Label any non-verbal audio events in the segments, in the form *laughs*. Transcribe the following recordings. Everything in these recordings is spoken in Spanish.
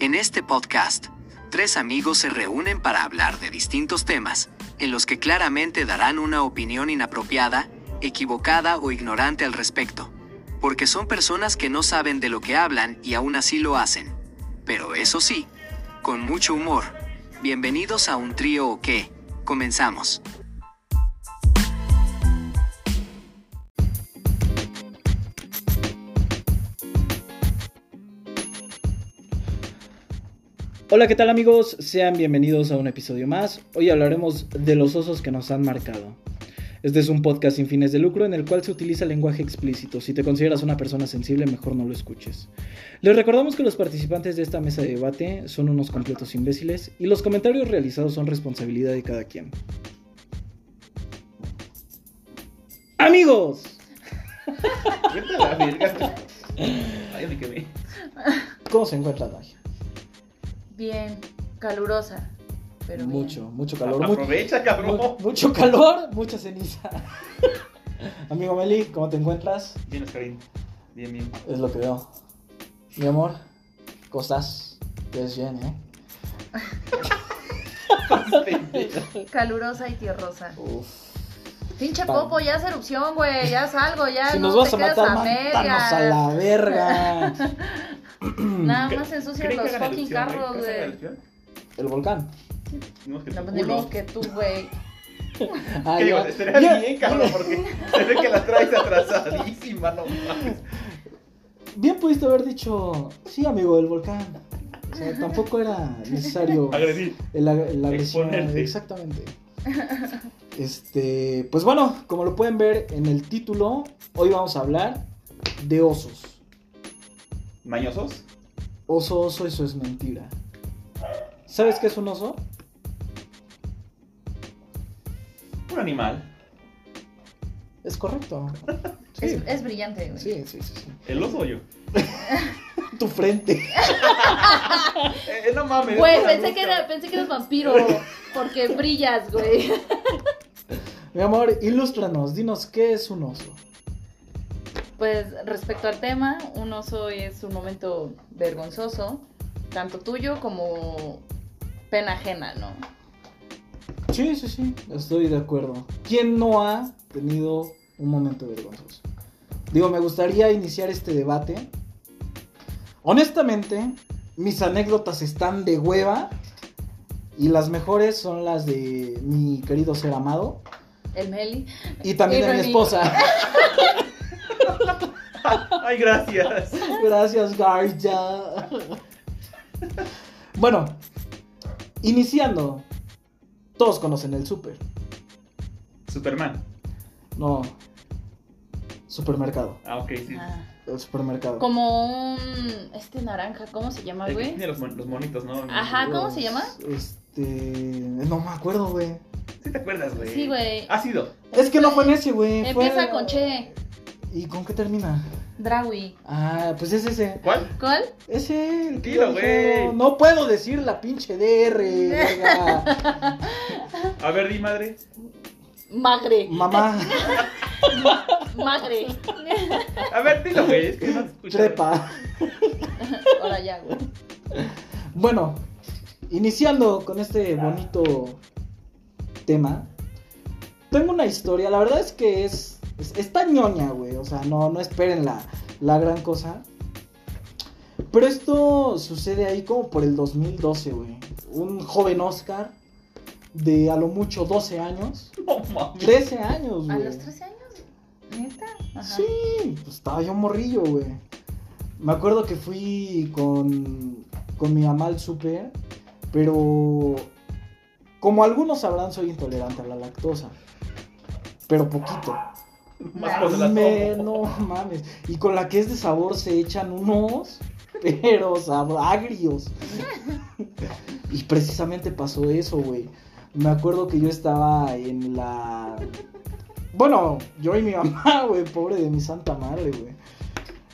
En este podcast, tres amigos se reúnen para hablar de distintos temas, en los que claramente darán una opinión inapropiada, equivocada o ignorante al respecto, porque son personas que no saben de lo que hablan y aún así lo hacen. Pero eso sí, con mucho humor. Bienvenidos a un trío o qué. Comenzamos. Hola, ¿qué tal amigos? Sean bienvenidos a un episodio más. Hoy hablaremos de los osos que nos han marcado. Este es un podcast sin fines de lucro en el cual se utiliza lenguaje explícito. Si te consideras una persona sensible, mejor no lo escuches. Les recordamos que los participantes de esta mesa de debate son unos completos imbéciles y los comentarios realizados son responsabilidad de cada quien. ¡Amigos! *laughs* ¿Cómo se encuentra Dagia? Bien, calurosa, pero bien. Mucho, mucho calor. Aprovecha, cabrón. mu- mucho calor, mucha ceniza. *laughs* Amigo Meli, ¿cómo te encuentras? Bien, Oscarín. Bien, bien. Es lo que veo. Mi amor, ¿cómo estás? Te ves bien, ¿eh? *laughs* Calurosa y tierrosa. Uf. Pinche Pan. popo, ya es erupción, güey, ya salgo, ya si no nos vas te a matar, a la verga. *laughs* *clears throat* Nada más ensucian ¿Creen los fucking carros, ¿Creen que hagan güey. El volcán. No, que No que tú, güey. *laughs* Ah, Que digo, estaría bien, *laughs* cabrón, porque se ve que la traes atrasadísima, no mames. Bien pudiste haber dicho, sí, amigo del volcán. O sea, tampoco era necesario *laughs* Agredir. el, agresión. Exponerte. Exactamente. Este, pues bueno, como lo pueden ver en el título, hoy vamos a hablar de osos. ¿Mañosos? Oso, oso, eso es mentira. ¿Sabes qué es un oso? Un animal. Es correcto. *laughs* Es, Sí, es brillante, güey. sí, sí, sí, sí. ¿El oso o yo? *laughs* Tu frente. *laughs* Eh, no mames. Güey, pensé que, era, pensé que eras vampiro, porque brillas, güey. Mi amor, ilústranos, dinos qué es un oso. Pues respecto al tema, un oso es un momento vergonzoso, tanto tuyo como pena ajena, ¿no? Sí, sí, sí, estoy de acuerdo. ¿Quién no ha tenido un momento vergonzoso? Digo, me gustaría iniciar este debate. Honestamente, mis anécdotas están de hueva. Y las mejores son las de mi querido ser amado. El Meli. Y también Y de mi esposa. *laughs* Ay, gracias. Gracias, Garja. Bueno, iniciando. Todos conocen el super. Superman. No. Supermercado. Ah, ok, sí. Ah, El supermercado. como un... Este naranja, ¿cómo se llama, güey? tiene los, mon- los monitos, ¿no? Ajá, ¿cómo se llama? Este. No me acuerdo, güey. Sí te acuerdas, güey. Sí, güey. Ha sido. Es que no fue en ese, güey. fue- Empieza con Che, ¿Y con qué termina? Drawi. Ah, pues es ese. ¿Cuál? ¿Cuál? Ese. el güey. No puedo decir la pinche DR, verga. *laughs* A ver, di madre. Magre. Mamá, *laughs* Magre. A ver, dilo, güey. Es que no te escucho. trepa. *laughs* Ahora ya, güey. Bueno, iniciando con este bonito tema, tengo una historia. La verdad es que es, es- está ñoña, güey. O sea, no, no esperen la, la gran cosa. Pero esto sucede ahí como por el 2012, güey. Un joven Oscar de a lo mucho 12 años. *laughs* No mames. 13 años, ¿A güey. los 13 años? ¿Neta? Ajá. Sí, pues estaba yo morrillo, güey. Me acuerdo que fui con, con mi mamá al súper, pero como algunos sabrán, soy intolerante a la lactosa. Pero poquito. *laughs* Más cosas no mames. Y con la que es de sabor se echan unos, *laughs* pero agrios. *laughs* y precisamente pasó eso, güey. Me acuerdo que yo estaba en la... Bueno, yo y mi mamá, güey, pobre de mi santa madre, güey.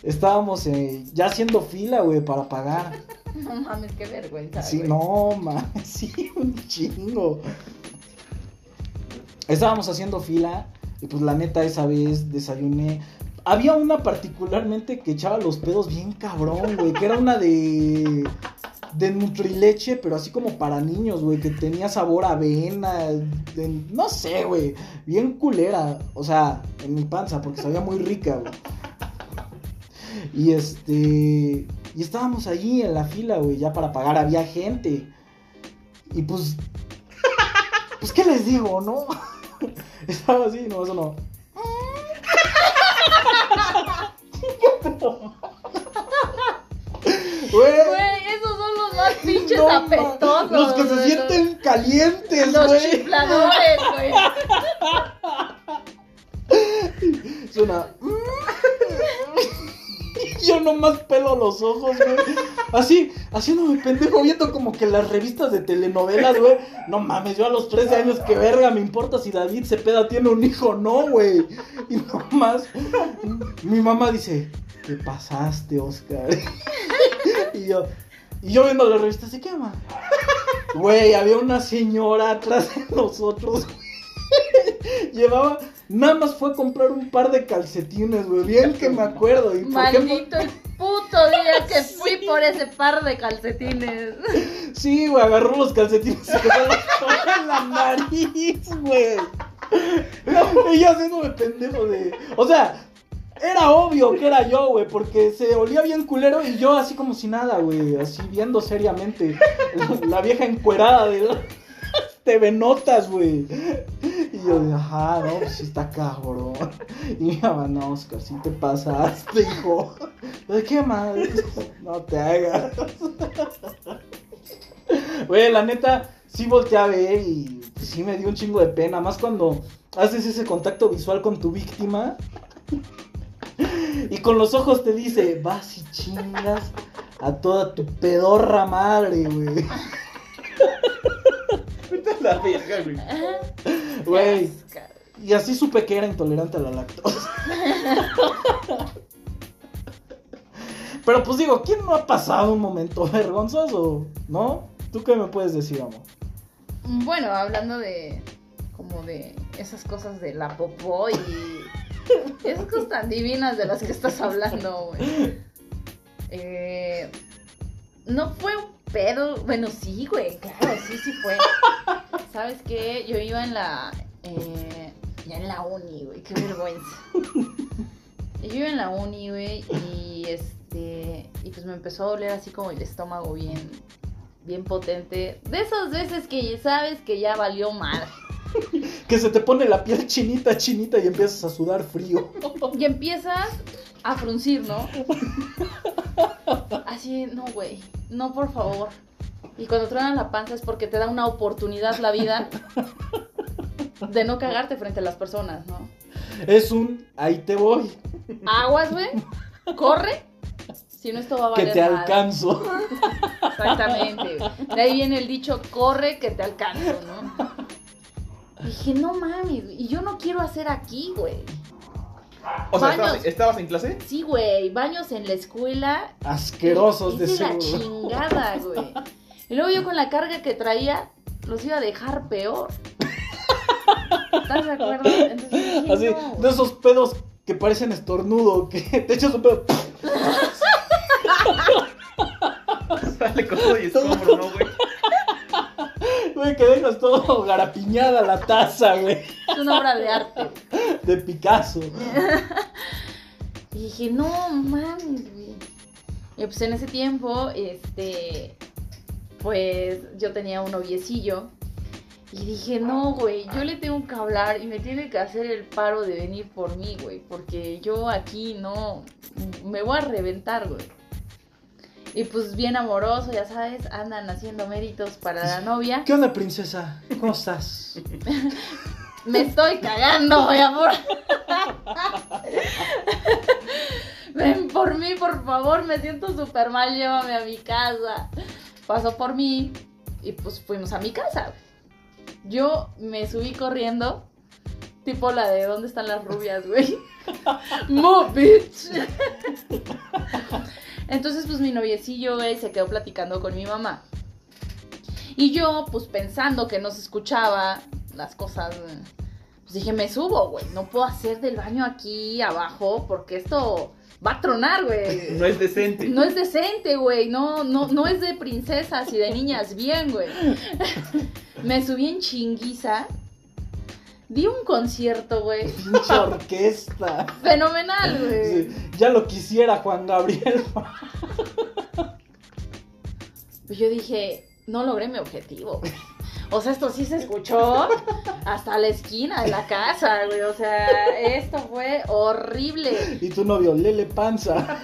Estábamos eh, ya haciendo fila, güey, para pagar. No mames, qué vergüenza. Sí, güey. no, mames, sí, un chingo. Estábamos haciendo fila y pues la neta esa vez desayuné. Había una particularmente que echaba los pedos bien cabrón, güey, que era una de de Nutrileche, pero así como para niños, güey, que tenía sabor a avena, no sé, güey, bien culera, o sea, en mi panza, porque sabía muy rica, güey. Y este, y estábamos allí en la fila, güey, ya para pagar, había gente. Y pues, pues, ¿qué les digo, no? *laughs* Estaba así, no, eso no. Güey, Güey, esos son los más pinches no, apestosos. Los que se güey, sienten calientes, Los, los güey. chifladores, güey. Suena. *laughs* Yo nomás pelo los ojos, güey. Así, haciéndome pendejo, viendo como que las revistas de telenovelas, güey. No mames, yo a los 13 años, que verga me importa si David Cepeda tiene un hijo o no, güey. Y nomás, mi mamá dice, ¿qué pasaste, Oscar? *laughs* Y yo, y yo viendo las revistas, ¿y qué, mamá? *laughs* Güey, había una señora atrás de nosotros, güey. *laughs* Llevaba, nada más fue a comprar un par de calcetines, güey. Bien que me acuerdo. Y por ejemplo, Maldito el puto día que *laughs* fui por ese par de calcetines. sí, güey, agarró los calcetines y se los *laughs* en la nariz, güey. Y yo haciéndome pendejo de. O sea, era obvio que era yo, güey, porque se olía bien culero y yo así como si nada, güey, así viendo seriamente. La vieja encuerada de te venotas, güey. Y yo de, ajá, no, pues está cabrón. Y mi mamá, no, Oscar, sí te pasaste, hijo. ¿De qué madre? No te hagas. Güey, la neta, sí volteé a ver y sí me dio un chingo de pena. Más cuando haces ese contacto visual con tu víctima. Y con los ojos te dice, vas y chingas a toda tu pedorra madre, güey. Vete a la verga, güey. Güey. Y así supe que era intolerante a la lactosa. *laughs* Pero pues digo, ¿quién no ha pasado un momento vergonzoso? ¿No? ¿Tú qué me puedes decir, amor? Bueno, hablando de como de esas cosas de la popó y *laughs* esas cosas tan divinas de las que estás hablando, güey. *laughs* Eh, no fue un pedo, bueno, sí, güey, claro, sí, sí fue. *laughs* ¿Sabes qué? Yo iba en la, eh, ya en la uni, güey, qué vergüenza. Yo iba en la uni, güey, y este, y pues me empezó a doler así como el estómago bien, bien potente. De esas veces que sabes que ya valió mal. Que se te pone la piel chinita, chinita y empiezas a sudar frío. *laughs* Y empiezas a fruncir, ¿no? *laughs* Así, no, güey, no, por favor. Y cuando truenan la panza es porque te da una oportunidad la vida de no cagarte frente a las personas, ¿no? Es un, ahí te voy, Aguas, güey, corre, si no esto va a que valer te madre. alcanzo. Exactamente. De ahí viene el dicho, corre que te alcanzo, ¿no? Dije, no mames, y yo no quiero hacer aquí, güey. O sea, Baños. ¿estabas, estabas en clase? Sí, güey, baños en la escuela. Asquerosos de Hice la chingada, güey. *laughs* Y luego yo con la carga que traía, los iba a dejar peor. ¿Estás de acuerdo? Entonces dije, Así, no, de esos pedos que parecen estornudo, que *laughs* te echas un pedo. *laughs* Sale con todo y escombro, ¿no, güey? Güey, que dejas *laughs* todo garapiñada la taza, güey. es una obra de arte. *laughs* De Picasso. *laughs* Y dije, no mames, güey. Y pues en ese tiempo, este, pues yo tenía un noviecillo. Y dije, no, güey, yo le tengo que hablar y me tiene que hacer el paro de venir por mí, güey. Porque yo aquí no, me voy a reventar, güey. Y pues bien amoroso, ya sabes, andan haciendo méritos para la novia. ¿Qué onda, princesa? ¿Cómo estás? *laughs* Me estoy cagando, mi amor. Ven por mí, por favor, me siento súper mal, llévame a mi casa. Pasó por mí y pues fuimos a mi casa. Yo me subí corriendo, tipo la de ¿Dónde están las rubias, güey? *laughs* Move, bitch. Entonces, pues mi noviecillo, güey, se quedó platicando con mi mamá. Y yo, pues pensando que no se escuchaba las cosas, pues dije, me subo, güey. No puedo hacer del baño aquí abajo porque esto va a tronar, güey. *laughs* No es decente. No es decente, güey. No, no, no es de princesas y de niñas bien, güey. *laughs* Me subí en chinguiza. Di un concierto, güey. Pinche orquesta. *laughs* Fenomenal, güey. Sí, ya lo quisiera Juan Gabriel. Pues yo dije, no logré mi objetivo. O sea, esto sí se escuchó hasta la esquina de la casa, güey. O sea, esto fue horrible. Y tu novio, Lele Panza.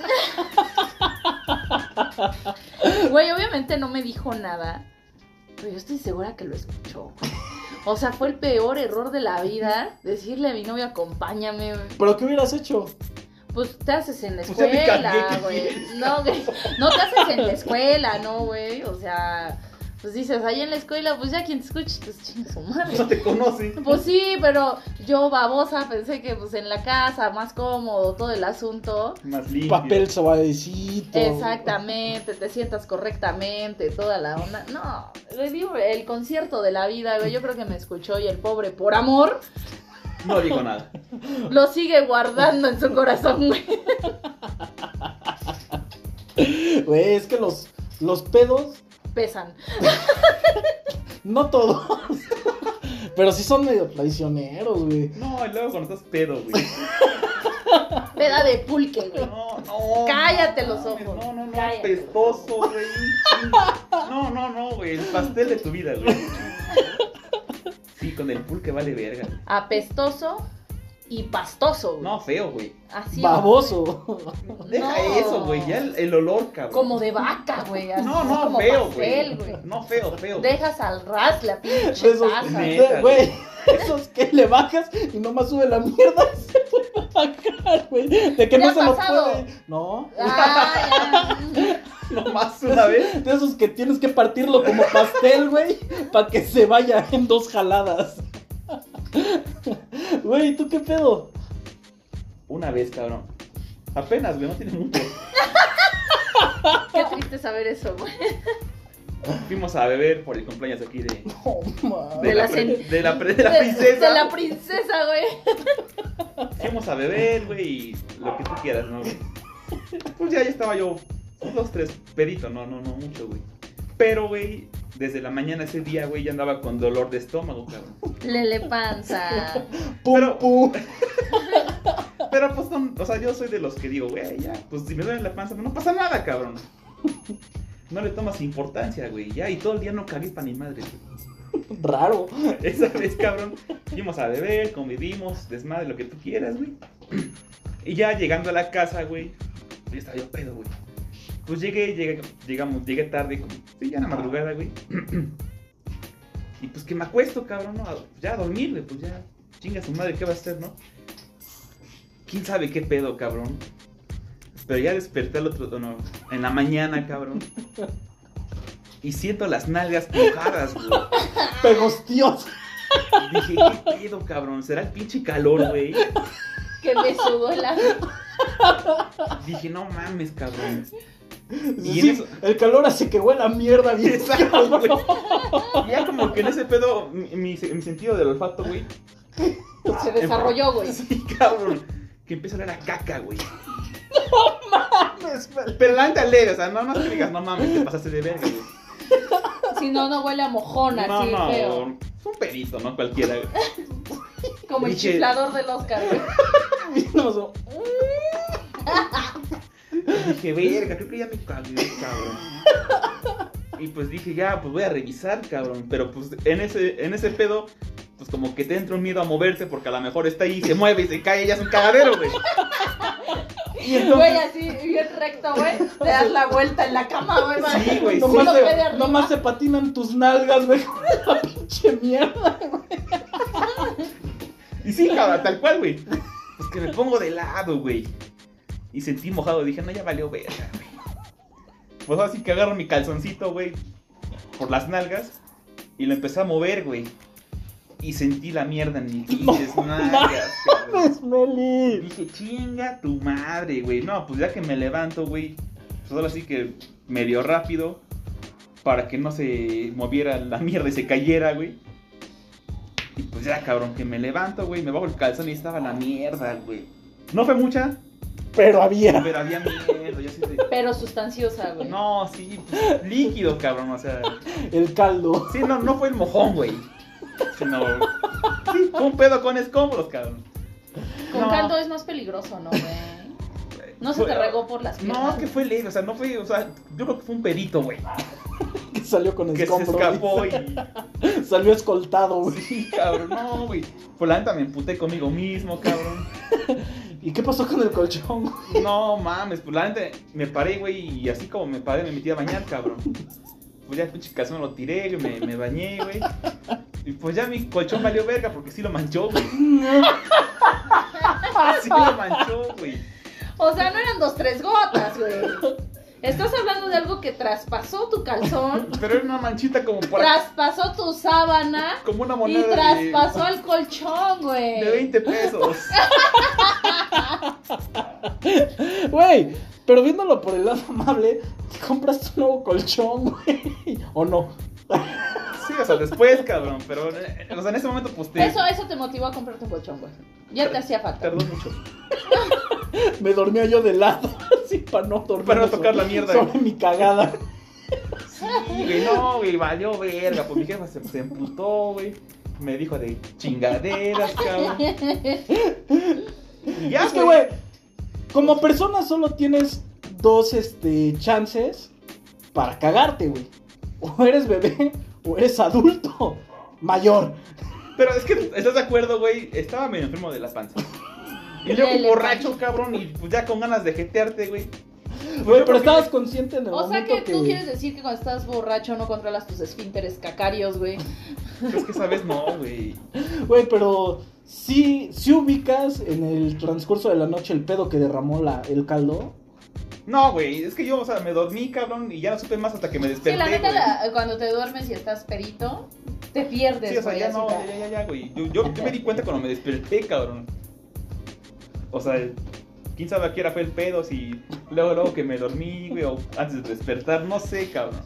Güey, obviamente no me dijo nada. Pero yo estoy segura que lo escuchó. O sea, fue el peor error de la vida decirle a mi novio, acompáñame. ¿Pero qué hubieras hecho? Pues te haces en la Pues escuela, cagué, ¿qué güey. No, güey. No te haces en la escuela, no, güey. O sea, pues dices, ahí en la escuela, pues ya quien te escuche, pues chinga su madre. No te conoce. Pues sí, pero yo babosa pensé que pues en la casa, más cómodo, todo el asunto. Más limpio. Papel suavecito. Exactamente, te sientas correctamente, toda la onda. No, le digo el concierto de la vida, güey. Yo creo que me escuchó y el pobre, por amor, No digo nada. *laughs* lo sigue guardando en su corazón, güey. Güey, es que los, los pedos, Pesan. *laughs* no todos. Pero sí son medio traicioneros, güey. No, y luego cuando estás pedo, güey. *laughs* Peda de pulque, güey. No, no. Cállate no, los ojos. No, no, no. Cállate. Pestoso, güey. No, no, no, güey. El pastel de tu vida, güey. Sí, con el pulque vale verga. Apestoso y pastoso, güey. No, feo, güey. Así. Baboso. *laughs* Deja No. eso, güey. Ya el, el olor, cabrón. Como de vaca, güey. así, No, no, como feo, pastel, güey. No, feo, feo. Dejas al ras la pinche Esos, taza. Neta, güey, esos que le bajas y nomás sube la mierda y se vuelve a bajar, güey. De que ¿Te no se lo puede. No. Ah, ya. *laughs* Nomás una vez. De esos que tienes que partirlo como pastel, güey, para que se vaya en dos jaladas. *laughs* Güey, ¿tú qué pedo? Una vez, cabrón. Apenas, güey, no tiene mucho. *laughs* Qué triste saber eso, güey. Fuimos a beber por el cumpleaños aquí de. No, mames. De, De la, la pre- sen- de la, pre- de la De- princesa. De la princesa, güey. Fuimos a beber, güey, y lo que tú quieras, ¿no, güey? Pues ya, ya estaba yo, un, dos, tres, pedito, no, no, no, mucho, güey. Pero, güey, desde la mañana ese día, güey, ya andaba con dolor de estómago, cabrón. *laughs* Lele panza. Pum, *laughs* Pero- pum. *laughs* Pero, pues, no, o sea, yo soy de los que digo, güey, ya, pues si me duele la panza, pues no pasa nada, cabrón. No le tomas importancia, güey, ya, y todo el día no cagué para ni madre, güey. Raro. Esa vez, cabrón, fuimos a beber, convivimos, desmadre, lo que tú quieras, güey. *clears throat* Y ya llegando a la casa, güey, ya estaba yo pedo, güey. Pues llegué, llegué, llegamos, llegué tarde, como, sí, ya en la madrugada, güey. Y pues que me acuesto, cabrón, ¿no? Ya a dormir, güey, pues ya, chinga su madre, ¿qué va a hacer, no? ¿Quién sabe qué pedo, cabrón? Pero ya desperté el otro, no, en la mañana, cabrón. Y siento las nalgas mojadas, güey. Pegostioso. Dije, ¿qué pedo, cabrón? ¿Será el pinche calor, güey? Que me sudó la. Dije, no mames, cabrón. Y Sí, en eso- el calor hace que huela a mierda bien. Exacto, güey. *laughs* Ya como que en ese pedo, mi, mi- mi sentido del olfato, güey. Se desarrolló, güey. Sí, cabrón. Que empieza a oler a caca, güey. mames, güey. Pero la neta leve, o sea, no, no te digas, no mames, te pasaste de verga, güey. Si no, no huele a mojona, No, así no, feo. es un pedito, ¿no? Cualquiera, güey. Como el Dije- chiflador del Oscar, güey. *laughs* *laughs* Y dije, verga, creo que ya me cagué, cabrón. Y pues dije, ya, pues voy a revisar, cabrón. Pero pues en ese, en ese pedo, pues como que te entra un miedo a moverse porque a lo mejor está ahí, se mueve y se cae, ya es un cagadero, güey. Y entonces, Güey, así, bien recto, güey. Te das la vuelta en la cama, güey. Sí, güey, sí. Nomás, se, nomás se patinan tus nalgas, güey, *laughs* la pinche mierda. y sí, cabrón, tal cual, güey. Pues que me pongo de lado, güey. Y sentí mojado, dije, no, ya valió verga, güey. Pues así que agarro mi calzoncito, güey, por las nalgas y lo empecé a mover, güey. Y sentí la mierda en mis pinches nalgas, cabrón. Mames, Meli. Dije, chinga tu madre, güey. No, pues ya que me levanto, güey. Pues ahora sí que medio rápido. Para que no se moviera la mierda y se cayera, güey. Y pues ya, cabrón, que me levanto, güey. Me bajo el calzón y estaba la mierda, güey. No fue mucha, Pero había. Pero había miedo, yo sí de... Pero sustanciosa, güey. No, sí, pues, líquido, cabrón, o sea... El caldo. Sí, no, no fue el mojón, güey. Sino... Sí, fue un pedo con escombros, cabrón. Con No. caldo es más peligroso, ¿no, güey? No se Fue- te regó por las piernas. No, es que fue leve, o sea, no fue, o sea, yo creo que fue un perito, güey. Que salió con Que se escapó y... *laughs* Salió escoltado, güey. Sí, cabrón, no, güey. Por la neta me emputé conmigo mismo, cabrón. *laughs* ¿Y qué pasó con el colchón, güey? No mames, pues la neta me paré, güey, y así como me paré me metí a bañar, cabrón. Pues ya el pinche calzón lo tiré, me, me bañé, güey. Y pues ya mi colchón valió verga porque sí lo manchó, güey. *laughs* Sí lo manchó, güey. O sea, no eran dos, tres gotas, güey. Estás hablando de algo que traspasó tu calzón, *laughs* Pero era una manchita como por traspasó tu sábana como una y moneda de, traspasó el colchón, güey. de 20 pesos. *laughs* Güey, pero viéndolo por el lado amable, te compraste un nuevo colchón, güey. ¿O no? Sí, o sea, después, cabrón. Pero, eh, o sea, en ese momento, pues te Eso, eso te motivó a comprarte un colchón, güey. Ya te hacía falta. tardó mucho. *laughs* *laughs* Me dormía yo de lado, *laughs* así para no dormir. Para no tocar la mierda. Sobre mi cagada. Sí, güey, no, güey, valió verga. Pues mi jefa se, se emputó, güey. Me dijo de chingaderas, cabrón. Y ya, es que, güey, como persona solo tienes dos este, chances para cagarte, güey. O eres bebé o eres adulto mayor. Pero es que, ¿estás de acuerdo, güey? Estaba medio enfermo de las panzas. Y luego Lele, borracho, cabrón, y pues ya con ganas de jetearte, güey. Güey, pero estabas consciente en el O sea que tú quieres decir que cuando estás borracho no controlas tus esfínteres cacarios, güey. *laughs* Es que esa vez no, güey. Güey, pero sí, sí ubicas en el transcurso de la noche el pedo que derramó la, el caldo. No, güey, es que yo, o sea, me dormí, cabrón, y ya no supe más hasta que me Sí, desperté, la neta, cuando te duermes y estás perito, te pierdes, Sí, o sea, güey, ya no, ya, ya, ya, güey. Yo, yo, yo me di cuenta cuando me desperté, cabrón. O sea, quién sabe a qué hora fue el pedo, si luego, luego que me dormí, güey, o antes de despertar, no sé, cabrón.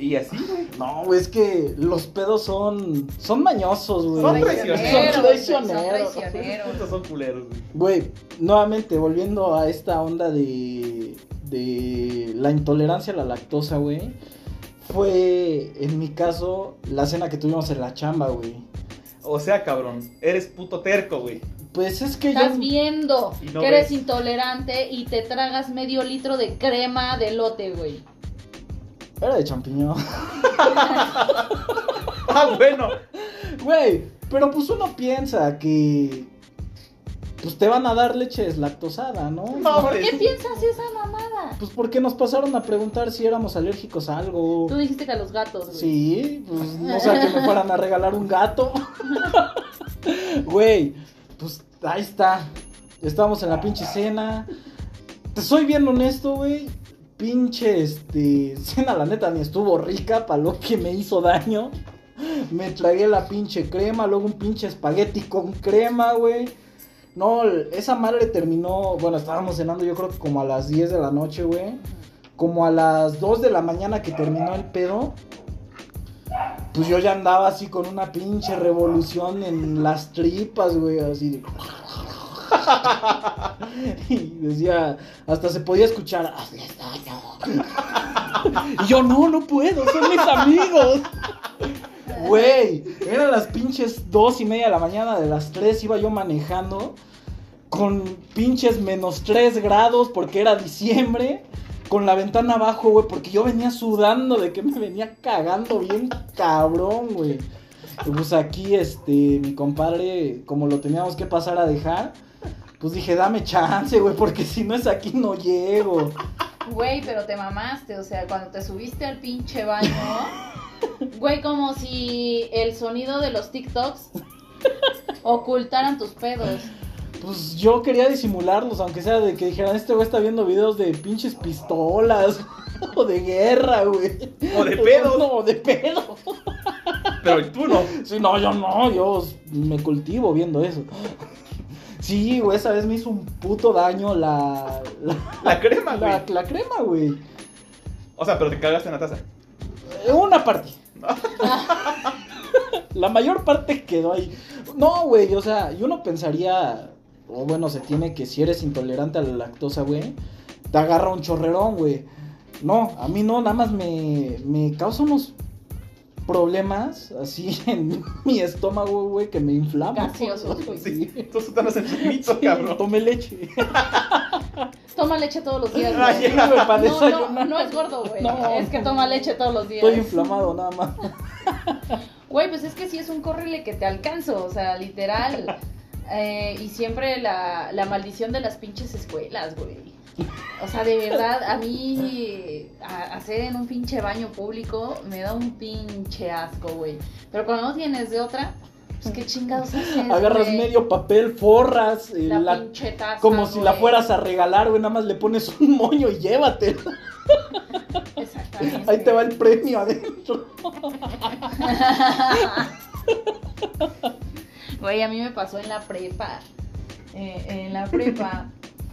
Y así, güey. No, güey, es que los pedos son, son mañosos, güey. Son Traicioneros. Son traicioneros. son culeros, güey. Güey, nuevamente, volviendo a esta onda de, de la intolerancia a la lactosa, güey. Fue, en mi caso, la cena que tuvimos en la chamba, güey. O sea, cabrón, eres puto terco, güey. Pues es que Estás yo... viendo no que eres ves. intolerante y te tragas medio litro de crema de lote, güey. Era de champiñón. *laughs* Ah, bueno. Güey, pero pues uno piensa que... Pues te van a dar leche deslactosada, ¿no? No, ¿Por qué piensas esa mamada? Pues porque nos pasaron a preguntar si éramos alérgicos a algo. Tú dijiste que a los gatos, güey. Sí, pues no sé que me fueran a regalar un gato. *laughs* Güey, pues ahí está. Estábamos en la pinche cena. Te soy bien honesto, güey. Pinche este cena, la neta, ni estuvo rica para lo que me hizo daño. Me tragué la pinche crema, luego un pinche espagueti con crema, güey. No, esa madre terminó, bueno, estábamos cenando yo creo que como a las 10 de la noche, güey. Como a las 2 de la mañana que terminó el pedo. Pues yo ya andaba así con una pinche revolución en las tripas, güey, así de... *laughs* Y decía, hasta se podía escuchar. *laughs* Y yo, no, no puedo, son mis amigos. *laughs* Güey, eran las pinches dos y media de la mañana, de las tres iba yo manejando con pinches menos tres grados porque era diciembre, con la ventana abajo, güey, porque yo venía sudando de que me venía cagando bien cabrón, güey. Pues aquí, este, mi compadre, como lo teníamos que pasar a dejar, pues dije, dame chance, güey, porque si no es aquí no llego. Güey, pero te mamaste, o sea, cuando te subiste al pinche baño, güey, como si el sonido de los TikToks ocultaran tus pedos. Pues yo quería disimularlos, aunque sea de que dijeran, este güey está viendo videos de pinches pistolas *laughs* o de guerra, güey. O de *laughs* pedos. No, de pedo. *laughs* Pero tú no. Sí, no, yo no, yo me cultivo viendo eso. Sí, güey, esa vez me hizo un puto daño la... La, La crema, güey. la, la crema, güey. O sea, pero te cagaste en la taza. Eh, Una parte. la mayor parte quedó ahí. No, güey, o sea, yo no pensaría. O bueno, se tiene que si eres intolerante a la lactosa, güey, te agarra un chorrerón, güey. No, a mí no, nada más me, me causa unos problemas así *laughs* en mi estómago, güey, que me inflama. Gaseosos, *laughs* güey. Sí, Sí. tú Sí, cabrón. Tome leche. *laughs* Toma leche todos los días, güey. ya. Güey, para No, no, no es gordo, güey. No, es que toma leche todos los días. Estoy inflamado, nada más. Güey, pues es que sí es un córrele que te alcanzo, o sea, literal. Eh, y siempre la, la maldición de las pinches escuelas, güey. O sea, de verdad, a mí a- hacer en un pinche baño público me da un pinche asco, güey. Pero cuando no tienes de otra, pues qué chingados haces. Agarras güey? medio papel, forras, eh, la, la- pinche taza, como si la fueras a regalar, güey, nada más le pones *laughs* un moño y llévate. Exactamente. Ahí te va el premio adentro. *laughs* Güey, a mí me pasó en la prepa. Eh, en la prepa,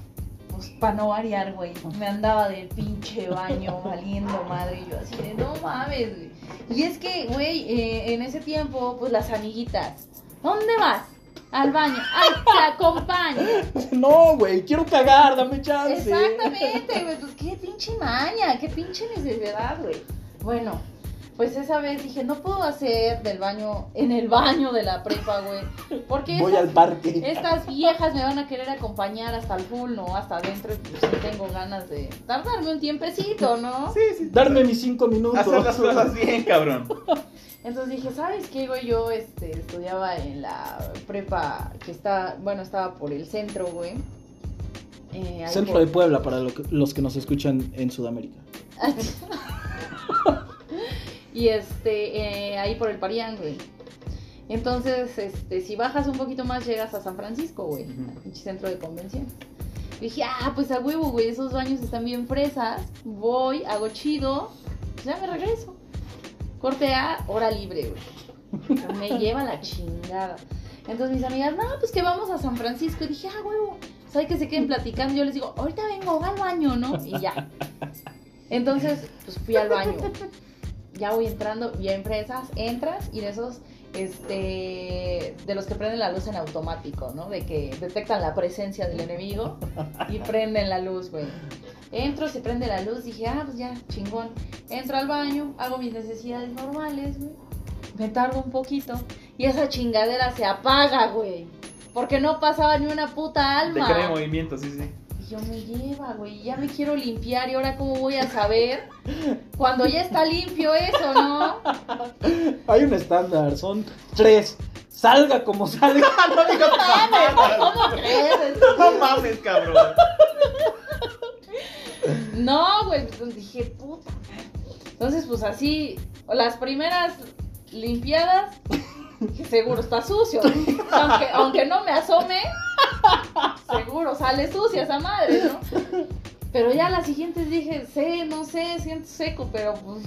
*laughs* pues para no variar, güey, me andaba del pinche baño valiendo madre. Y yo así de, no mames, güey. Y es que, güey, eh, en ese tiempo, pues las amiguitas, ¿dónde vas? Al baño. ¡Ay, te acompaño! *laughs* No, güey, quiero cagar, dame chance. Exactamente, güey, pues qué pinche maña, qué pinche necesidad, güey. Bueno, pues esa vez dije, no puedo hacer del baño, en el baño de la prepa, güey. Porque Voy esas- al parque. estas viejas me van a querer acompañar hasta el full, ¿no? Hasta adentro, y pues tengo ganas de tardarme un tiempecito, ¿no? Sí, sí. Darme mis cinco minutos. Hacer las cosas bien, cabrón. Entonces dije, ¿sabes qué, güey? Yo este, estudiaba en la prepa que está, bueno, estaba por el centro, güey. Eh, Centro por- de Puebla para lo que- los que nos escuchan en Sudamérica. *laughs* y este, eh, ahí por el Parián, güey. Entonces, este, si bajas un poquito más, llegas a San Francisco, güey. Al pinche centro de convenciones. Dije, ah, pues a huevo, güey, esos baños están bien fresas. Voy, hago chido, pues ya me regreso. Corte A, hora libre, güey. *laughs* Me lleva la chingada. Entonces mis amigas, no, pues que vamos a San Francisco. Y dije, ah, huevo, ¿sabes que se queden platicando? Yo les digo, ahorita vengo al baño, ¿no? Y ya. Entonces, pues fui al baño. Ya voy entrando, bien fresas, entras y de esos, este, de los que prenden la luz en automático, ¿no? De que detectan la presencia del enemigo y *laughs* prenden la luz, güey. Entro, se prende la luz, dije, ah, pues ya, chingón. Entro al baño, hago mis necesidades normales, güey. Me tardo un poquito y esa chingadera se apaga, güey. Porque no pasaba ni una puta Te alma. crea en movimiento, sí, sí. Yo me lleva, güey, ya me quiero limpiar y ahora cómo voy a saber cuando ya está limpio eso, ¿no? *laughs* Hay un estándar, son tres. Salga como salga. *laughs* no digas. ¿Cómo crees? No mames, cabrón. *laughs* No, güey, pues dije, puta. Entonces, pues así, las primeras limpiadas, *laughs* seguro está sucio. Aunque, aunque no me asome, *laughs* seguro sale sucia esa madre, ¿no? Pero ya las siguientes dije, sé, no sé, siento seco, pero pues,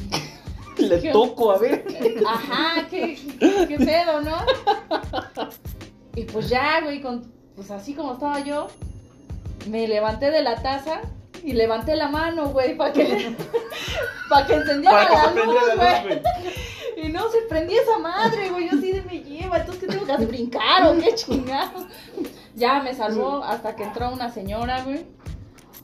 *laughs* Le toco, a ver. ajá, qué, qué pedo, ¿no? Y pues ya, güey, con, pues así como estaba yo, me levanté de la taza y levanté la mano, güey, para que, para que encendiera Para que la luz, la luz, güey. Y no se prendía esa madre, güey. Yo así de me lleva. Entonces, ¿qué tengo que hacer? ¿Brincar o qué chingados? Ya me salvó hasta que entró una señora, güey.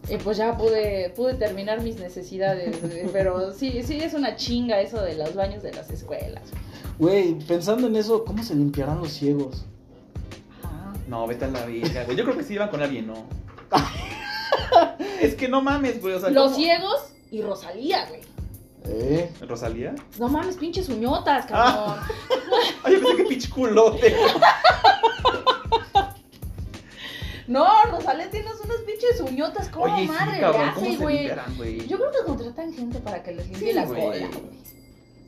Y pues ya pude, pude terminar mis necesidades, güey. Pero sí, sí es una chinga eso de los baños de las escuelas. Güey, pensando en eso, ¿cómo se limpiarán los ciegos? Ajá. No, vete a la verga, güey. Yo creo que sí iban con alguien, ¿no? *laughs* es que no mames, güey. O sea, Los ¿cómo? ciegos y Rosalía, güey. ¿Eh? ¿Rosalía? No mames, pinches uñotas, cabrón. *laughs* Ay, yo pensé que pinche culote. No, Rosalía tienes unas pinches uñotas. ¿Cómo Oye, madre sí, cabrón. hace, ¿Cómo se güey? limpiarán, güey? Yo creo que contratan gente para que les limpie Sí, la güey. cola, güey.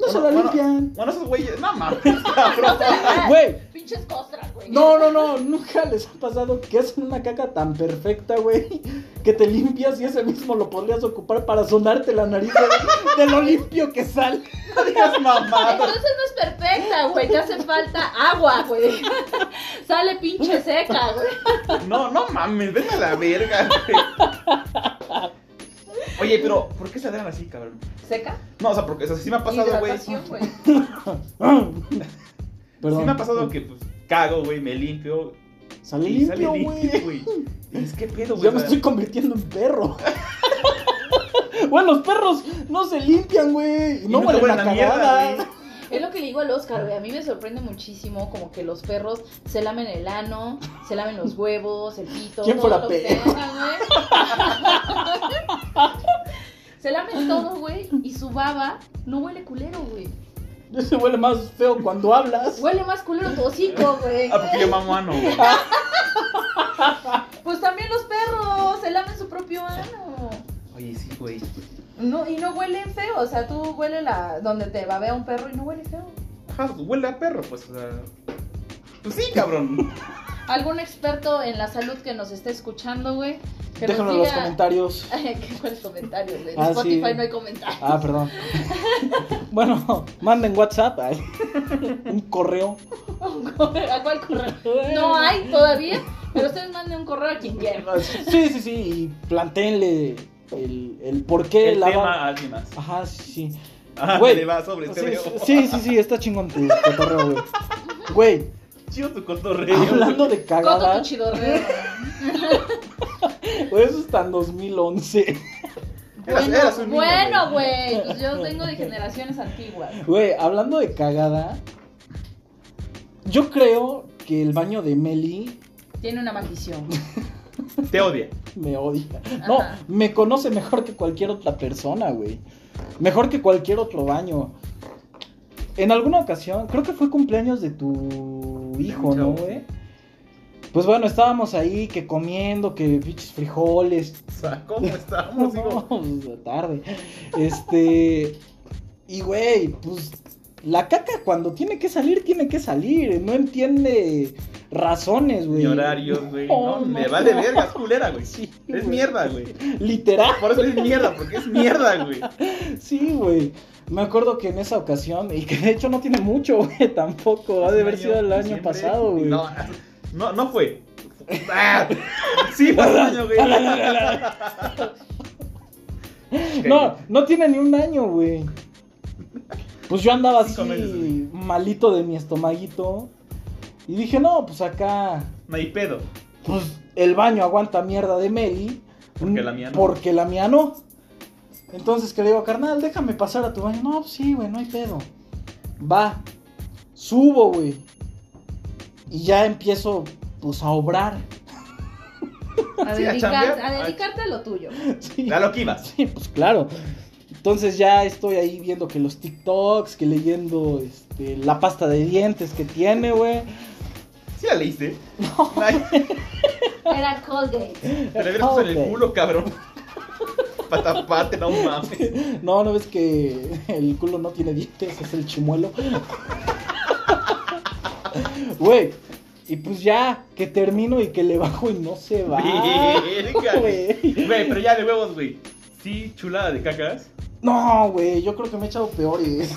No se la Bueno, limpian. Bueno, esos güeyes, no mames, *laughs* cabrón. Güey, Pinches costras. No, no, no, nunca les ha pasado que hacen una caca tan perfecta, güey, que te limpias y ese mismo lo podrías ocupar para sonarte la nariz de, de lo limpio que sale. *laughs* No digas mamadas. Entonces no es perfecta, güey. Te hace falta agua, güey. Sale pinche seca, güey. No, no mames, vete a la verga, güey. Oye, pero, ¿por qué saldrán así, cabrón? ¿Seca? No, o sea, porque o sea, sí me ha pasado, güey. Sí. Perdón. me ha pasado que, pues, cago, güey, me limpio, Sale Y limpio, güey. güey. Es que pedo, güey. Ya me estoy convirtiendo en perro. *laughs* Güey, los perros no se limpian, güey. No nunca huelen a mierda, güey. Es lo que le digo al Oscar, güey. A mí me sorprende muchísimo como que los perros se lamen el ano, se lamen los huevos, el pito, ¿Quién todo lo que tengan, güey. *laughs* se lamen todo, güey. Y su baba no huele culero, güey. *laughs* Se huele más feo cuando hablas. Huele más culero tu hocico, güey. Ah, porque yo mamo ano, güey. *laughs* Pues también los perros se lamen su propio ano. Oye, sí, güey. No, y no huelen feo. O sea, tú huele la donde te babea un perro y no huele feo. Ajá, huele a perro, pues, o sea. Pues sí, cabrón. *laughs* ¿Algún experto en la salud que nos esté escuchando, güey? Déjalo en los comentarios. *laughs* ¿Qué cuáles comentarios? En Ah, Spotify sí. no hay comentarios. Ah, perdón. *laughs* bueno, manden WhatsApp. ay. Un correo. ¿A cuál correo? No hay todavía, pero ustedes manden un correo a quien quieran. Sí, sí, sí. Y plantéenle el, el por qué El la tema va- a alguien más. Ajá, sí, sí. Ah, Güey. le va sobre Sí, veo. sí, sí, sí, está chingón tu cotorreo, güey. Güey, Chido tu cotorreo. hablando de Coto tu cagada, chidorreo. güey, *laughs* eso está en 2011. Eras- Bueno, eras un niño, bueno, güey. Pues yo vengo de generaciones antiguas. Güey, hablando de cagada, yo creo que el baño de Meli Tiene una maldición. *laughs* Te odia. me odia. No, Ajá. me conoce mejor que cualquier otra persona, güey. Mejor que cualquier otro baño. En alguna ocasión, creo que fue cumpleaños de tu hijo, ¿no, güey? Pues bueno, estábamos ahí que comiendo, que pinches frijoles, O sea, ¿cómo estamos? Digo, *laughs* No, pues, tarde. Este. Y güey, pues. La caca cuando tiene que salir, tiene que salir. No entiende razones, güey. mi horario, güey. *laughs* No, No, me no, vale verga, es culera, güey. Sí, Es mierda, güey. Literal. Por eso es mierda, porque es mierda, güey. Sí, güey. Me acuerdo que en esa ocasión, y que de hecho no tiene mucho, güey, *laughs* tampoco. Ha de haber sido el año pasado, güey. No, no, no fue. Ah, sí, fue un año, güey. *laughs* No, no tiene ni un año, güey. Pues yo andaba así, meses, malito de mi estomaguito. Y dije, no, pues acá. No hay pedo. Pues el baño aguanta mierda de Meli. Porque la mía no. Porque la mía no. Entonces que le digo, carnal, déjame pasar a tu baño. No, pues sí, güey, no hay pedo. Va. Subo, güey. Y ya empiezo, pues, a obrar. A, Sí, a dedicar- chambear. a dedicarte a lo tuyo. Sí. A lo que ibas. Sí, pues claro. Entonces ya estoy ahí viendo que los TikToks, que leyendo este, la pasta de dientes que tiene, güey. ¿Sí la leíste? *laughs* Ay, Era Colgate. te la hubieras en el culo, cabrón. Para taparte, no mames. *laughs* No, no ves que el culo no tiene dientes, es el chimuelo. *laughs* Güey, y pues ya, que termino y que le bajo y no se va. Güey, pero ya de huevos, güey. Sí, chulada de cacas. No, güey, yo creo que me he echado peores.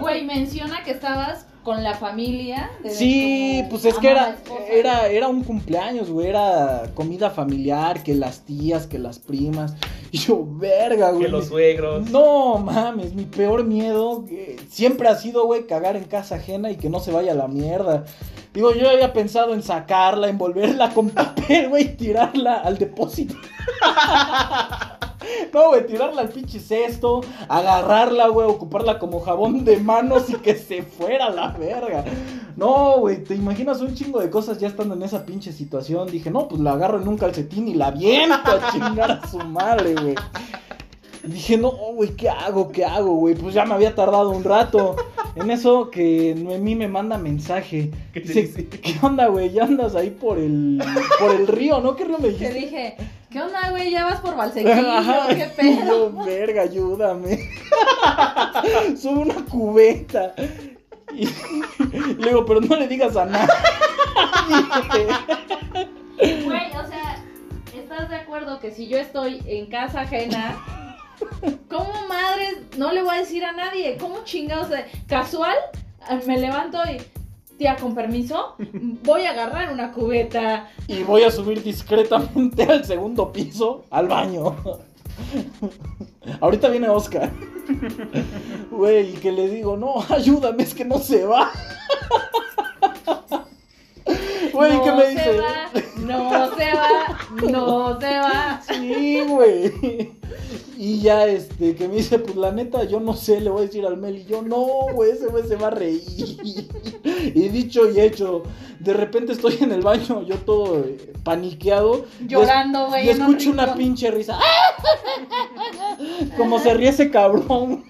Güey, menciona que estabas con la familia. de Sí, pues es que era, era, era un cumpleaños, güey, era comida familiar, que las tías, que las primas. *laughs* Y yo, verga, güey. Que los suegros. No mames, mi peor miedo que siempre ha sido, güey, cagar en casa ajena y que no se vaya a la mierda. Digo, yo había pensado en sacarla, envolverla con papel, *laughs* güey, y tirarla al depósito. *laughs* *laughs* No, güey, tirarla al pinche cesto, agarrarla, güey, ocuparla como jabón de manos y que se fuera a la verga. No, güey, te imaginas un chingo de cosas ya estando en esa pinche situación. Dije, no, pues la agarro en un calcetín y la viento a *laughs* chingar a su madre, güey. Dije, no, güey, ¿qué hago? ¿Qué hago, güey? Pues ya me había tardado un rato. En eso que Noemí me manda mensaje. ¿Qué te Dice, dice? ¿qué onda, güey? Ya andas ahí por el, por el río, ¿no? ¿Qué río me Te dijiste? dije, ¿qué onda, güey? ¿Ya vas por *laughs* Valsequillo? ¿Qué pedo? *laughs* yo, verga, ayúdame. *laughs* Sube una cubeta. Y, le digo, pero no le digas a nadie. Güey, o sea, ¿estás de acuerdo que si yo estoy en casa ajena, ¿cómo madres no le voy a decir a nadie? ¿Cómo chingados de casual? ah, Me levanto y, tía, con permiso, voy a agarrar una cubeta. Y voy a subir discretamente al segundo piso, al baño. Ahorita viene Oscar. Güey, que le digo, no, ayúdame, es que no se va. Güey, no ¿qué me se dice? va, no se va, no se va. Sí, güey. Y ya, este, que me dice, pues la neta, yo no sé, le voy a decir al Mel. Y yo, no, güey, ese güey se va a reír. *laughs* Y dicho y hecho, de repente estoy en el baño, yo todo eh, paniqueado. Llorando, güey. Y un escucho una pinche risa. *laughs* Como se ríe ese cabrón,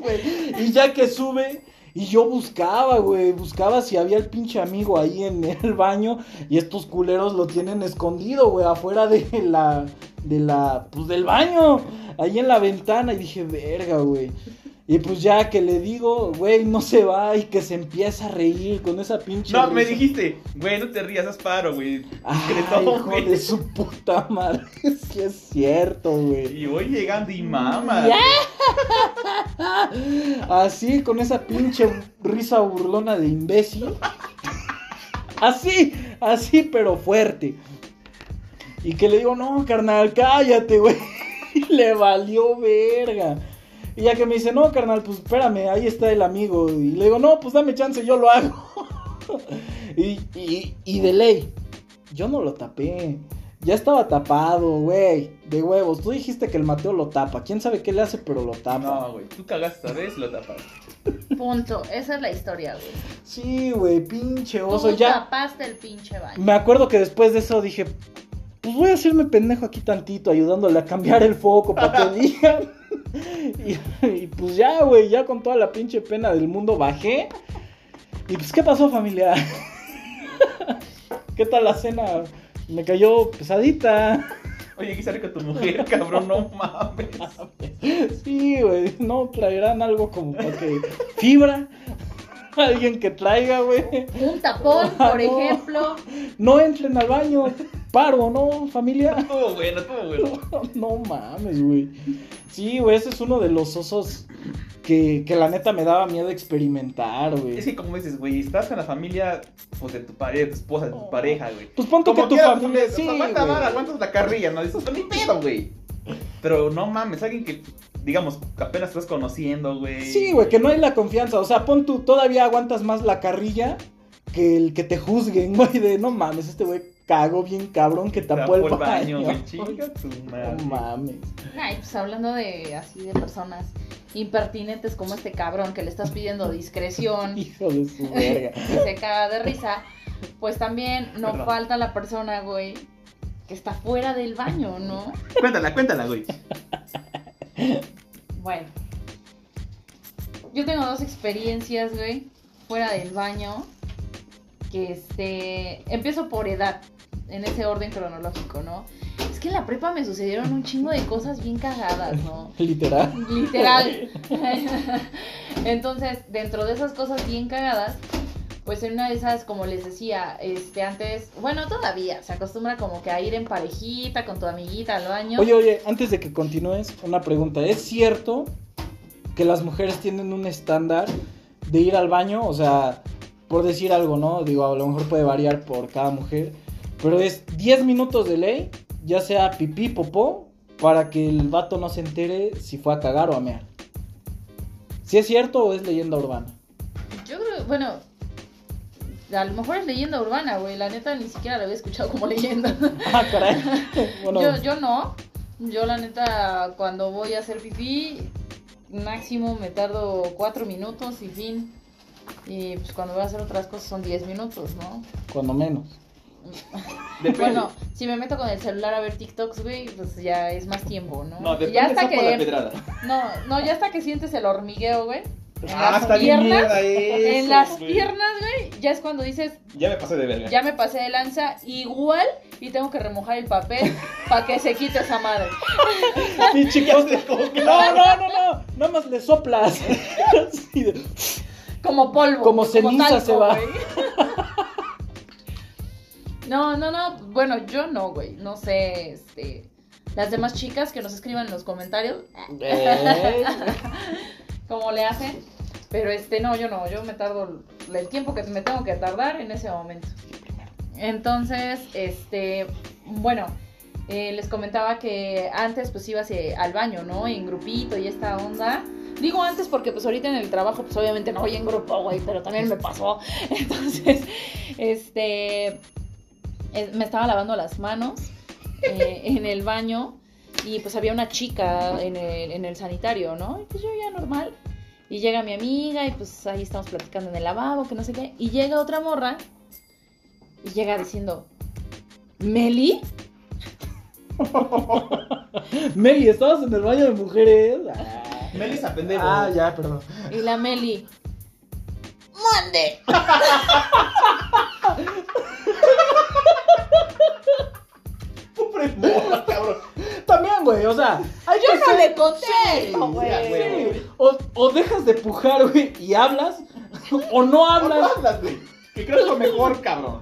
güey. Y ya que sube. Y yo buscaba, güey, buscaba si había el pinche amigo ahí en el baño y estos culeros lo tienen escondido, güey, afuera de la, de la, pues del baño, ahí en la ventana y dije, verga, güey. Y pues ya que le digo, güey, no se va y que se empieza a reír con esa pinche No, me dijiste, güey, no te rías, haz paro, güey. Ay, Discretón, hijo güey. de su puta madre, *laughs* sí es cierto, güey. Y voy llegando y mama. Ya. *laughs* Así, con esa pinche risa burlona de imbécil. *laughs* Así, así, pero fuerte. Y que le digo, no, carnal, cállate, güey. Y le valió verga. Y ya que me dice, no, carnal, pues espérame, ahí está el amigo. Y le digo, no, pues dame chance, yo lo hago. *laughs* y, y, y de ley, yo no lo tapé. Ya estaba tapado, güey. De huevos. Tú dijiste que el Mateo lo tapa. Quién sabe qué le hace, pero lo tapa. No, güey, tú cagaste esta vez y lo tapaste. Punto. Esa es la historia, güey. Sí, güey, pinche oso. Tú Ya. tapaste el pinche baño. Me acuerdo que después de eso dije, pues voy a hacerme pendejo aquí tantito, ayudándole a cambiar el foco para que *laughs* digan. *laughs* Y, y pues ya, güey, ya con toda la pinche pena del mundo bajé. Y pues, ¿qué pasó, familia? *laughs* ¿Qué tal la cena? Me cayó pesadita. Oye, sale con tu mujer, *laughs* cabrón, no mames. Sí, güey, no traerán algo como para que fibra. Alguien que traiga, güey. Un tapón, Ah, por no. ejemplo. No entren al baño. Paro, ¿no, familia? Estuvo bueno, estuvo bueno. *laughs* No mames, güey. Sí, güey, ese es uno de los osos que, que la neta me daba miedo experimentar, güey. Es que como dices, güey, estás con la familia pues, de tu pareja, de tu esposa, de tu Oh. pareja, güey. Pues pon tú Como que tu quiera, familia. pues, Sí, aguanta vara, aguantas la carrilla, no dices, ni pedo, güey. Pero no mames, alguien que, digamos, apenas estás conociendo, güey. Sí, güey, que no hay la confianza. O sea, pon tú, todavía aguantas más la carrilla que el que te juzguen, *laughs* güey, de no mames, este güey cagó bien cabrón que Tapó el el baño. baño, güey, chinga *laughs* tu madre. No mames. Ay, pues hablando de así de personas impertinentes como este cabrón que le estás pidiendo discreción y *laughs* Hijo de su verga. *laughs* se caga de risa, pues también no Perdón. falta la persona, güey, que está fuera del baño, ¿no? Cuéntala, cuéntala, güey. Bueno. Yo tengo dos experiencias, güey, fuera del baño. Que este. Empiezo por edad, en ese orden cronológico, ¿no? Es que en la prepa me sucedieron un chingo de cosas bien cagadas, ¿no? *laughs* Literal. Literal. *laughs* *laughs* Entonces, dentro de esas cosas bien cagadas, pues en una de esas, como les decía, este antes, bueno, todavía se acostumbra como que a ir en parejita con tu amiguita al baño. Oye, oye, antes de que continúes, una pregunta. ¿Es cierto que las mujeres tienen un estándar de ir al baño? O sea, por decir algo, ¿no? Digo, a lo mejor puede variar por cada mujer. Pero es 10 minutos de ley, ya sea pipí, popó, para que el vato no se entere si fue a cagar o a mear. ¿Si es cierto o es leyenda urbana? Yo creo, bueno, a lo mejor es leyenda urbana, güey. La neta ni siquiera la había escuchado como leyenda. *laughs* Ah, caray. *laughs* Bueno, Yo, yo no. Yo la neta, cuando voy a hacer pipí, máximo me tardo cuatro minutos y fin. Y pues cuando voy a hacer otras cosas son 10 minutos, ¿no? cuando menos. Depende. Bueno, si me meto con el celular a ver TikToks, güey, pues ya es más tiempo, ¿no? No, ya hasta hasta la que pedrada. no, no, ya hasta que sientes el hormigueo, güey. En Ah, las piernas, mierda eso, en las güey. piernas, güey, ya es cuando dices, Ya me pasé de verga. ya me pasé de lanza igual y tengo que remojar el papel para que se quite esa madre. Sí, chicos. *laughs* No, no, no, no. Nada más le soplas. *laughs* Como polvo. Como ceniza se va. *laughs* No, no, no. Bueno, yo no, güey. No sé, este. Las demás chicas que nos escriban en los comentarios Eh, *laughs* cómo le hacen. Pero este, no, yo no. Yo me tardo el tiempo que me tengo que tardar en ese momento. Entonces, este. Bueno. eh, les comentaba que antes pues ibas eh, al baño, ¿no? En grupito y esta onda. Digo antes porque pues ahorita en el trabajo pues obviamente no voy en grupo, güey, pero también me pasó. *laughs* Entonces, este, me estaba lavando las manos eh, en el baño y pues había una chica en el, en el sanitario, ¿no? Y pues yo ya normal. Y llega mi amiga y pues ahí estamos platicando en el lavabo, que no sé qué. Y llega otra morra y llega diciendo, ¿Meli? *laughs* Meli, ¿estabas en el baño de mujeres? Ah, Melissa, pendejo. Ah, ya, perdón. Y la Meli, *laughs* ¡mande! *laughs* Cabrón. También, güey, o sea, hay Yo que no ser- le no, güey. sí. O, o dejas de pujar, güey, y hablas, o no No hablas. hablas, güey. Que creo que es lo mejor, cabrón.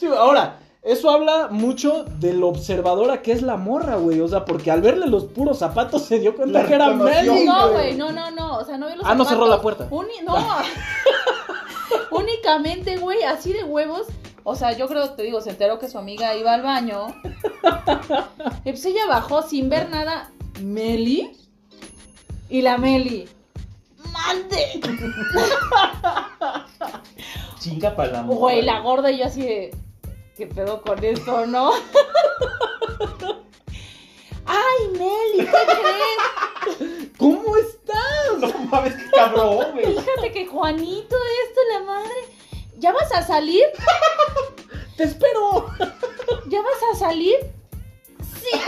Sí, ahora, eso habla mucho de lo observadora que es la morra, güey. O sea, porque al verle los puros zapatos se dio cuenta La que era. Meli, No, güey, no, no, no. O sea, no vi los Ah, no zapatos. cerró la puerta. Uni- no. *laughs* Únicamente, güey, así de huevos. O sea, yo creo, te digo, se enteró que su amiga iba al baño. *laughs* Y pues ella bajó sin ver nada. ¿Meli? Y la Meli. ¡Mande! *laughs* Chinga para la. Güey, la gorda y yo así de. ¿Qué pedo con esto, no? *laughs* ¡Ay, Meli! ¿Qué crees? ¿Cómo estás? No mames, qué cabrón, güey. Fíjate que Juanito, esto, la madre. ¿Ya vas a salir? *laughs* ¡Te espero! ¿Ya vas a salir? Sí.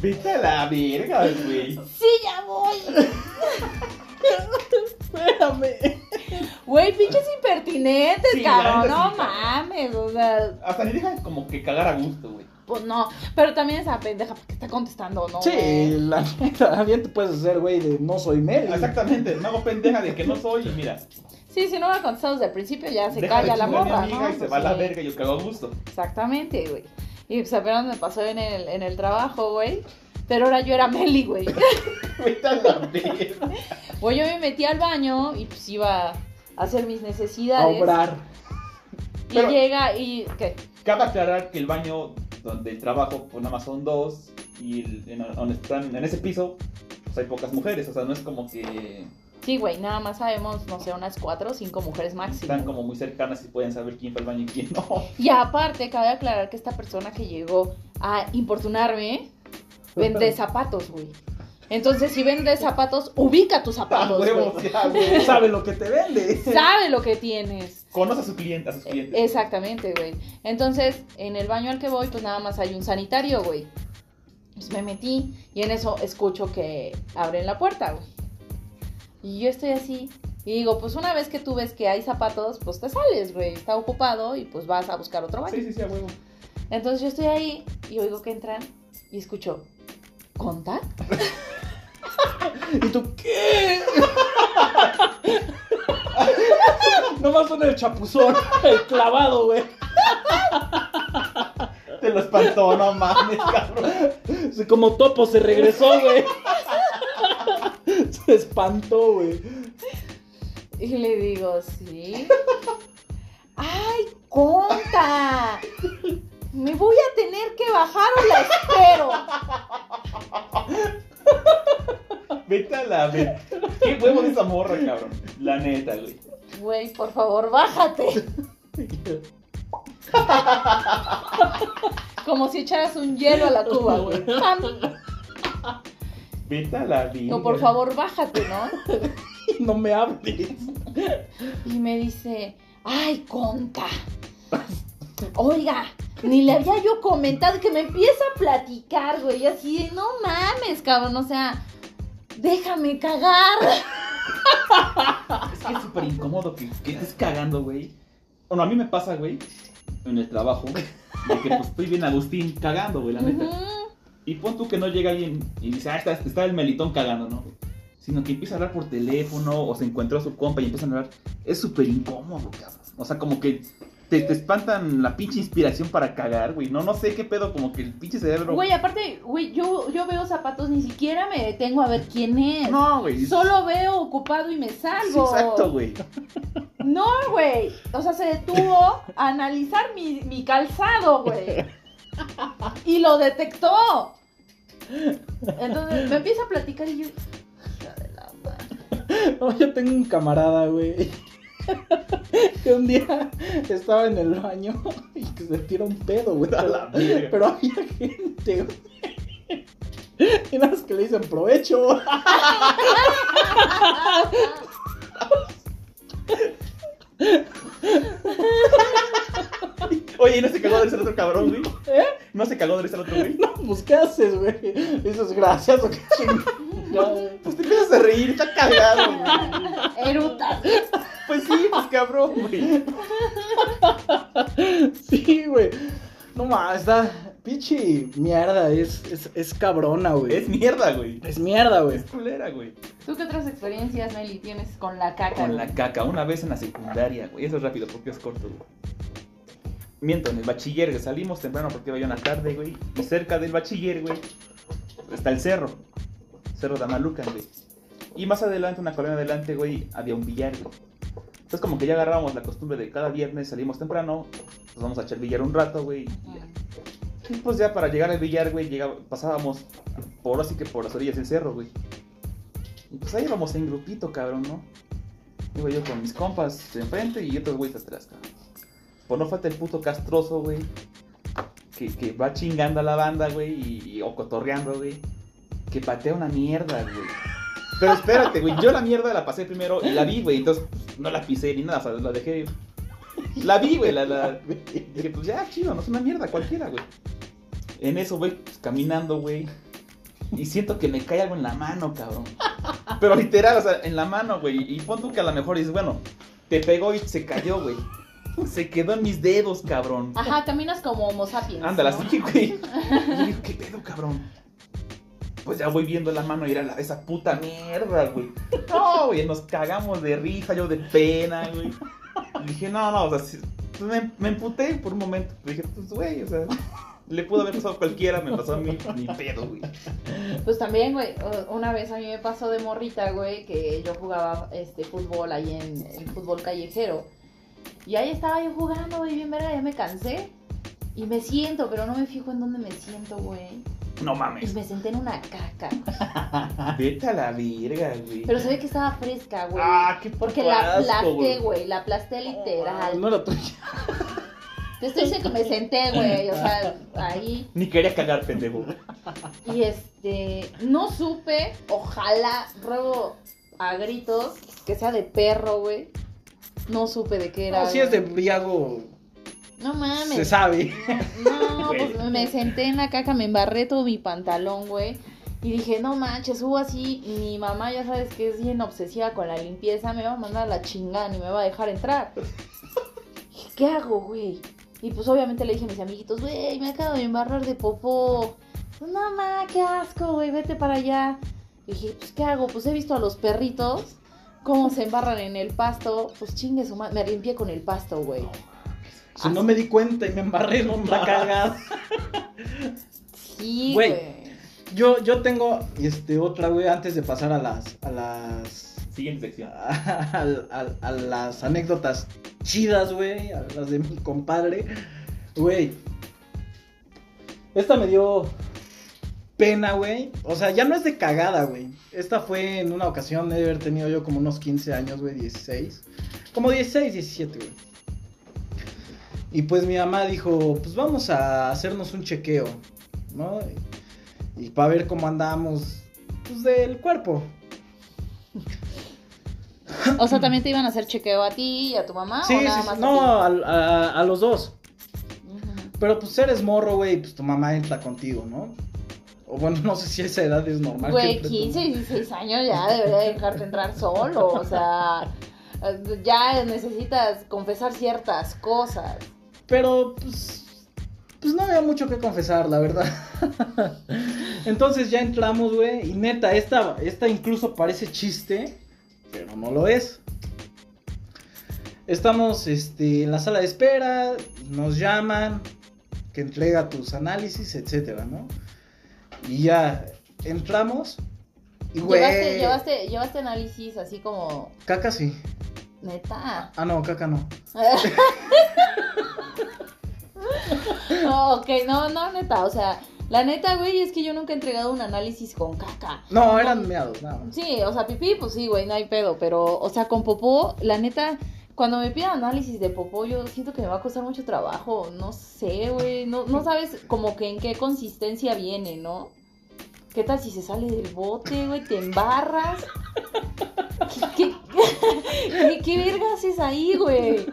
Vete a la verga, güey. Sí, ya voy. Espérame. Güey, pinches impertinentes, Sí, cabrón. neta No sí, mames, o sea, Hasta ni dejan como que cagar a gusto, güey. Pues no. Pero también esa pendeja porque está contestando, ¿no? Sí, güey? la *laughs* neta, bien te puedes hacer, güey, de no soy Meli. Exactamente, me hago pendeja de que no soy y mira. Sí, si no me ha contestado desde el principio, ya se deja calla de la chingar a mi morra, amiga ¿no? y se Pues va a la sí. verga y yo cago a gusto. Exactamente, güey. Y pues apenas me pasó en el, en el trabajo, güey. Pero ahora yo era Meli, güey. *laughs* Vete a la verga. Güey, yo me metí al baño y pues iba a hacer mis A necesidades. obrar. Y Pero- llega y. ¿Qué? Cabe aclarar que el baño donde el trabajo, pues nada más son dos. Y el- en, donde están, en ese piso, pues hay pocas mujeres. O sea, no es como que Sí, güey, nada más sabemos, no sé, unas cuatro o cinco mujeres máximo. están como muy cercanas y pueden saber quién fue al baño y quién no. Y aparte, cabe aclarar que esta persona que llegó a importunarme vende *laughs* zapatos, güey. Entonces, si vende zapatos, ubica tus Ah, zapatos, huevos, güey. ya, güey. *laughs* Sabe lo que te vende. Sabe lo que tienes. Conoce a su cliente, a sus clientes. Exactamente, güey. Entonces, en el baño al que voy, pues nada más hay un sanitario, güey. Pues me metí y en eso escucho que abren la puerta, güey. Y yo estoy así. Y digo, pues una vez que tú ves que hay zapatos, pues te sales, güey. Está ocupado y pues vas a buscar otro baño. Sí, sí, sí, a huevo. Entonces yo estoy ahí y oigo que entran y escucho, ¿contact? *laughs* ¿Y tú qué? Nomás son el chapuzón, el clavado, güey. Te lo espantó, no mames, cabrón. Como topo se regresó, güey. Se espantó, güey. Y le digo, ¿sí? ¡Ay, conta! Me voy a tener que bajar o la espero. Vete a la. Qué huevo de esa morra, cabrón. La neta, güey. Güey, por favor, bájate. Como si echaras un hielo a la cuba, güey. Vete a la. No, por favor, bájate, ¿no? No me hables. Y me dice, ay, conta. Oiga, ni le había yo comentado que me empieza a platicar, güey. Así de, no mames, cabrón. O sea, déjame cagar. Es que es súper incómodo que, que estés cagando, güey. Bueno, a mí me pasa, güey, en el trabajo, de que pues estoy bien Agustín cagando, güey, la neta. Y pon tú que no llega alguien y dice, ah, está, está el melitón cagando, ¿no? Sino que empieza a hablar por teléfono o se encuentra a su compa y empiezan a hablar. Es súper incómodo, cabrón. O sea, como que te, te espantan la pinche inspiración para cagar, güey. No, no sé qué pedo, como que el pinche cerebro. Güey, aparte, güey, yo, yo veo zapatos, ni siquiera me detengo a ver quién es. No, güey. Solo veo ocupado y me Sí, salgo. exacto, güey. No, güey. O sea, se detuvo a analizar mi, mi calzado, güey. Y lo detectó. Entonces me empieza a platicar y yo. *laughs* No, yo tengo un camarada, güey. Que un día estaba en el baño *laughs* y que se tira un pedo, güey. La. Pero había gente, güey. Y nada más que le dicen provecho. Oye, ¿y no se cagó de el otro cabrón, güey? ¿Eh? ¿No se cagó de el otro güey? No, pues ¿qué haces, güey? Dices gracias o qué Pues te empiezas a reír, está cagado, güey. Erutas. Pues sí, pues cabrón, güey. Sí, güey. No más, está. Pinche mierda, es, es, es cabrona, güey. Es mierda, güey. Es mierda, güey. Es culera, güey. ¿Tú qué otras experiencias, Nelly, tienes con la caca? Con la caca, una vez en la secundaria, güey. Eso es rápido porque es corto, güey. Miento, en el bachiller, que salimos temprano porque iba yo en la tarde, güey. Y cerca del bachiller, güey, está el cerro. Cerro de Amalucan, güey. Y más adelante, una colonia adelante, güey, había un billar, güey. Entonces como que ya agarrábamos la costumbre de cada viernes salimos temprano, pues vamos a echar billar un rato, güey. y pues ya para llegar al billar, güey, llegaba- pasábamos por así que por las orillas del cerro, güey. Y pues ahí íbamos en grupito, cabrón, ¿no? Iba yo con mis compas enfrente y otros güeyes atrás, cabrón. Por no falta el puto castroso, güey. Que, que va chingando a la banda, güey, y, y- o cotorreando, güey. Que patea una mierda, güey. Pero espérate, güey, yo la mierda la pasé primero y la vi, güey, entonces pues, no la pisé ni nada, o sea, la dejé. La vi, güey, la, la... Dije, pues ya, chido, no es una mierda cualquiera, güey. En eso, güey, pues, caminando, güey. Y siento que me cae algo en la mano, cabrón. Pero literal, o sea, en la mano, güey. Y pon tú que a lo mejor dices, bueno, te pegó y se cayó, güey. Se quedó en mis dedos, cabrón. Ajá, caminas como Homo sapiens. Ándala, ¿no? así, güey. Y yo digo, ¿qué pedo, cabrón? Pues ya voy viendo la mano y era la, esa puta mierda, güey. No, güey, nos cagamos de risa, yo de pena, güey. Dije, no, no, o sea, pues me, me emputé por un momento. Dije, pues, güey, o sea, le pudo haber pasado a cualquiera, me pasó a mí, ni pedo, güey. Pues también, güey, una vez a mí me pasó de morrita, güey, que yo jugaba este fútbol ahí en el fútbol callejero. Y ahí estaba yo jugando, güey, bien verga, ya me cansé. Y me siento, pero no me fijo en dónde me siento, güey. No Y mames. me senté en una caca. *laughs* Vete a la verga, güey. Pero se ve que estaba fresca, güey. Ah, qué Porque la asco, aplasté, güey. la aplasté literal. No era tuya. Te estoy diciendo que me senté, güey, o sea, ahí. Ni quería cagar, pendejo. Y este, no supe, ojalá, ruego a gritos, que sea de perro, güey. No supe de qué era. No, si es de. Briago, No se mames. sabe. No, *laughs* pues me senté en la caca, me embarré todo mi pantalón, güey. Y dije, no manches, subo así. Mi mamá, ya sabes que es bien obsesiva con la limpieza, me va a mandar a la chingada ni me va a dejar entrar. Dije, ¿Qué hago, güey? Y pues obviamente le dije a mis amiguitos, güey, me acabo de embarrar de popó. Pues, No, ma, qué asco, güey, vete para allá. Y dije, pues, ¿qué hago? Pues he visto a los perritos cómo se embarran en el pasto. Pues chingue su madre. Me limpié con el pasto, güey. Si no me di cuenta y me embarré, no la *laughs* cagada. Sí, *laughs* Güey. Yo, yo tengo este, otra, güey, antes de pasar a las. a las. Siguiente sección. *laughs* a, a- a las anécdotas chidas, güey. A las de mi compadre. Güey. Esta me dio pena, güey. O sea, ya no es de cagada, güey. Esta fue en una ocasión de haber tenido yo como unos 15 años, güey, 16. Como 16, 17, güey. Y pues mi mamá dijo, pues vamos a hacernos un chequeo, ¿no? Y, para ver cómo andamos, pues del cuerpo. O sea, también te iban a hacer chequeo a ti y a tu mamá. sí, o nada sí, más no, a a, los dos. Pero pues eres morro, güey, pues tu mamá entra contigo, ¿no? O bueno, no sé si a esa edad es normal. Güey, entre tu- 15, 16 años ya debería dejarte entrar solo. O sea, ya necesitas confesar ciertas cosas. Pero pues. Pues no había mucho que confesar, la verdad. *laughs* Entonces ya entramos, güey. Y neta, esta, esta incluso parece chiste, pero no lo es. Estamos este, en la sala de espera, nos llaman, que entrega tus análisis, etcétera, ¿no? Y ya entramos. Y güey. Llevaste, llevaste, llevaste análisis así como, Caca sí. Neta. Ah, no, caca no. *laughs* No, ok, no, no, neta. O sea, la neta, güey, es que yo nunca he entregado un análisis con caca. No, eran meados, nada más. Sí, o sea, pipí, pues sí, güey, no hay pedo. Pero, o sea, con popó, la neta, cuando me pidan análisis de popó, yo siento que me va a costar mucho trabajo. No sé, güey. No, no sabes como que en qué consistencia viene, ¿no? ¿Qué tal si se sale del bote, güey? Te embarras. ¿Qué, qué, *laughs* qué, qué verga haces ahí, güey?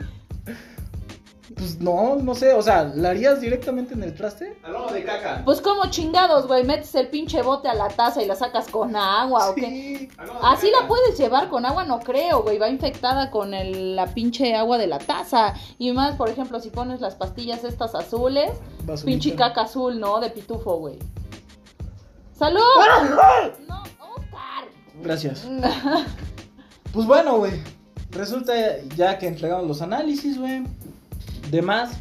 Pues no, no sé, o sea, ¿la harías directamente en el traste? Hablamos de caca. Pues como chingados, güey. Metes el pinche bote a la taza y la sacas con agua, ¿o qué? Sí. Así caca. la puedes llevar con agua, no creo, güey. Va infectada con el- la pinche agua de la taza. Y más, por ejemplo, si pones las pastillas estas azules, Basurita. pinche caca azul, ¿no? De pitufo, güey. ¡Salud! No, Oscar. Gracias. *laughs* Pues bueno, güey. Resulta ya que entregamos los análisis, güey. Demás.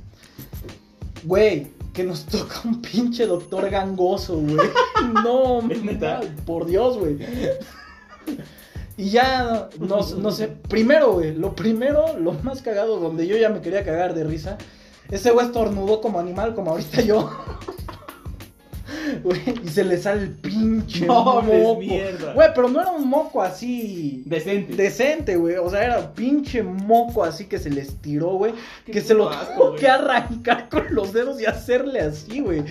Güey, que nos *laughs* toca un pinche doctor gangoso, güey. *laughs* No, ¿Es neta? por Dios, güey. Y ya, no, no sé. Primero, güey, lo primero, lo más cagado, donde yo ya me quería cagar de risa. Ese güey estornudó como animal, como ahorita yo. Güey, y se le sale el pinche *laughs* No, moco. mierda. Güey, pero no era un moco así Decente. decente, güey. O sea, era pinche moco así que se le estiró, güey. Que se lo asco, tuvo güey. que arrancar con los dedos y hacerle así, güey.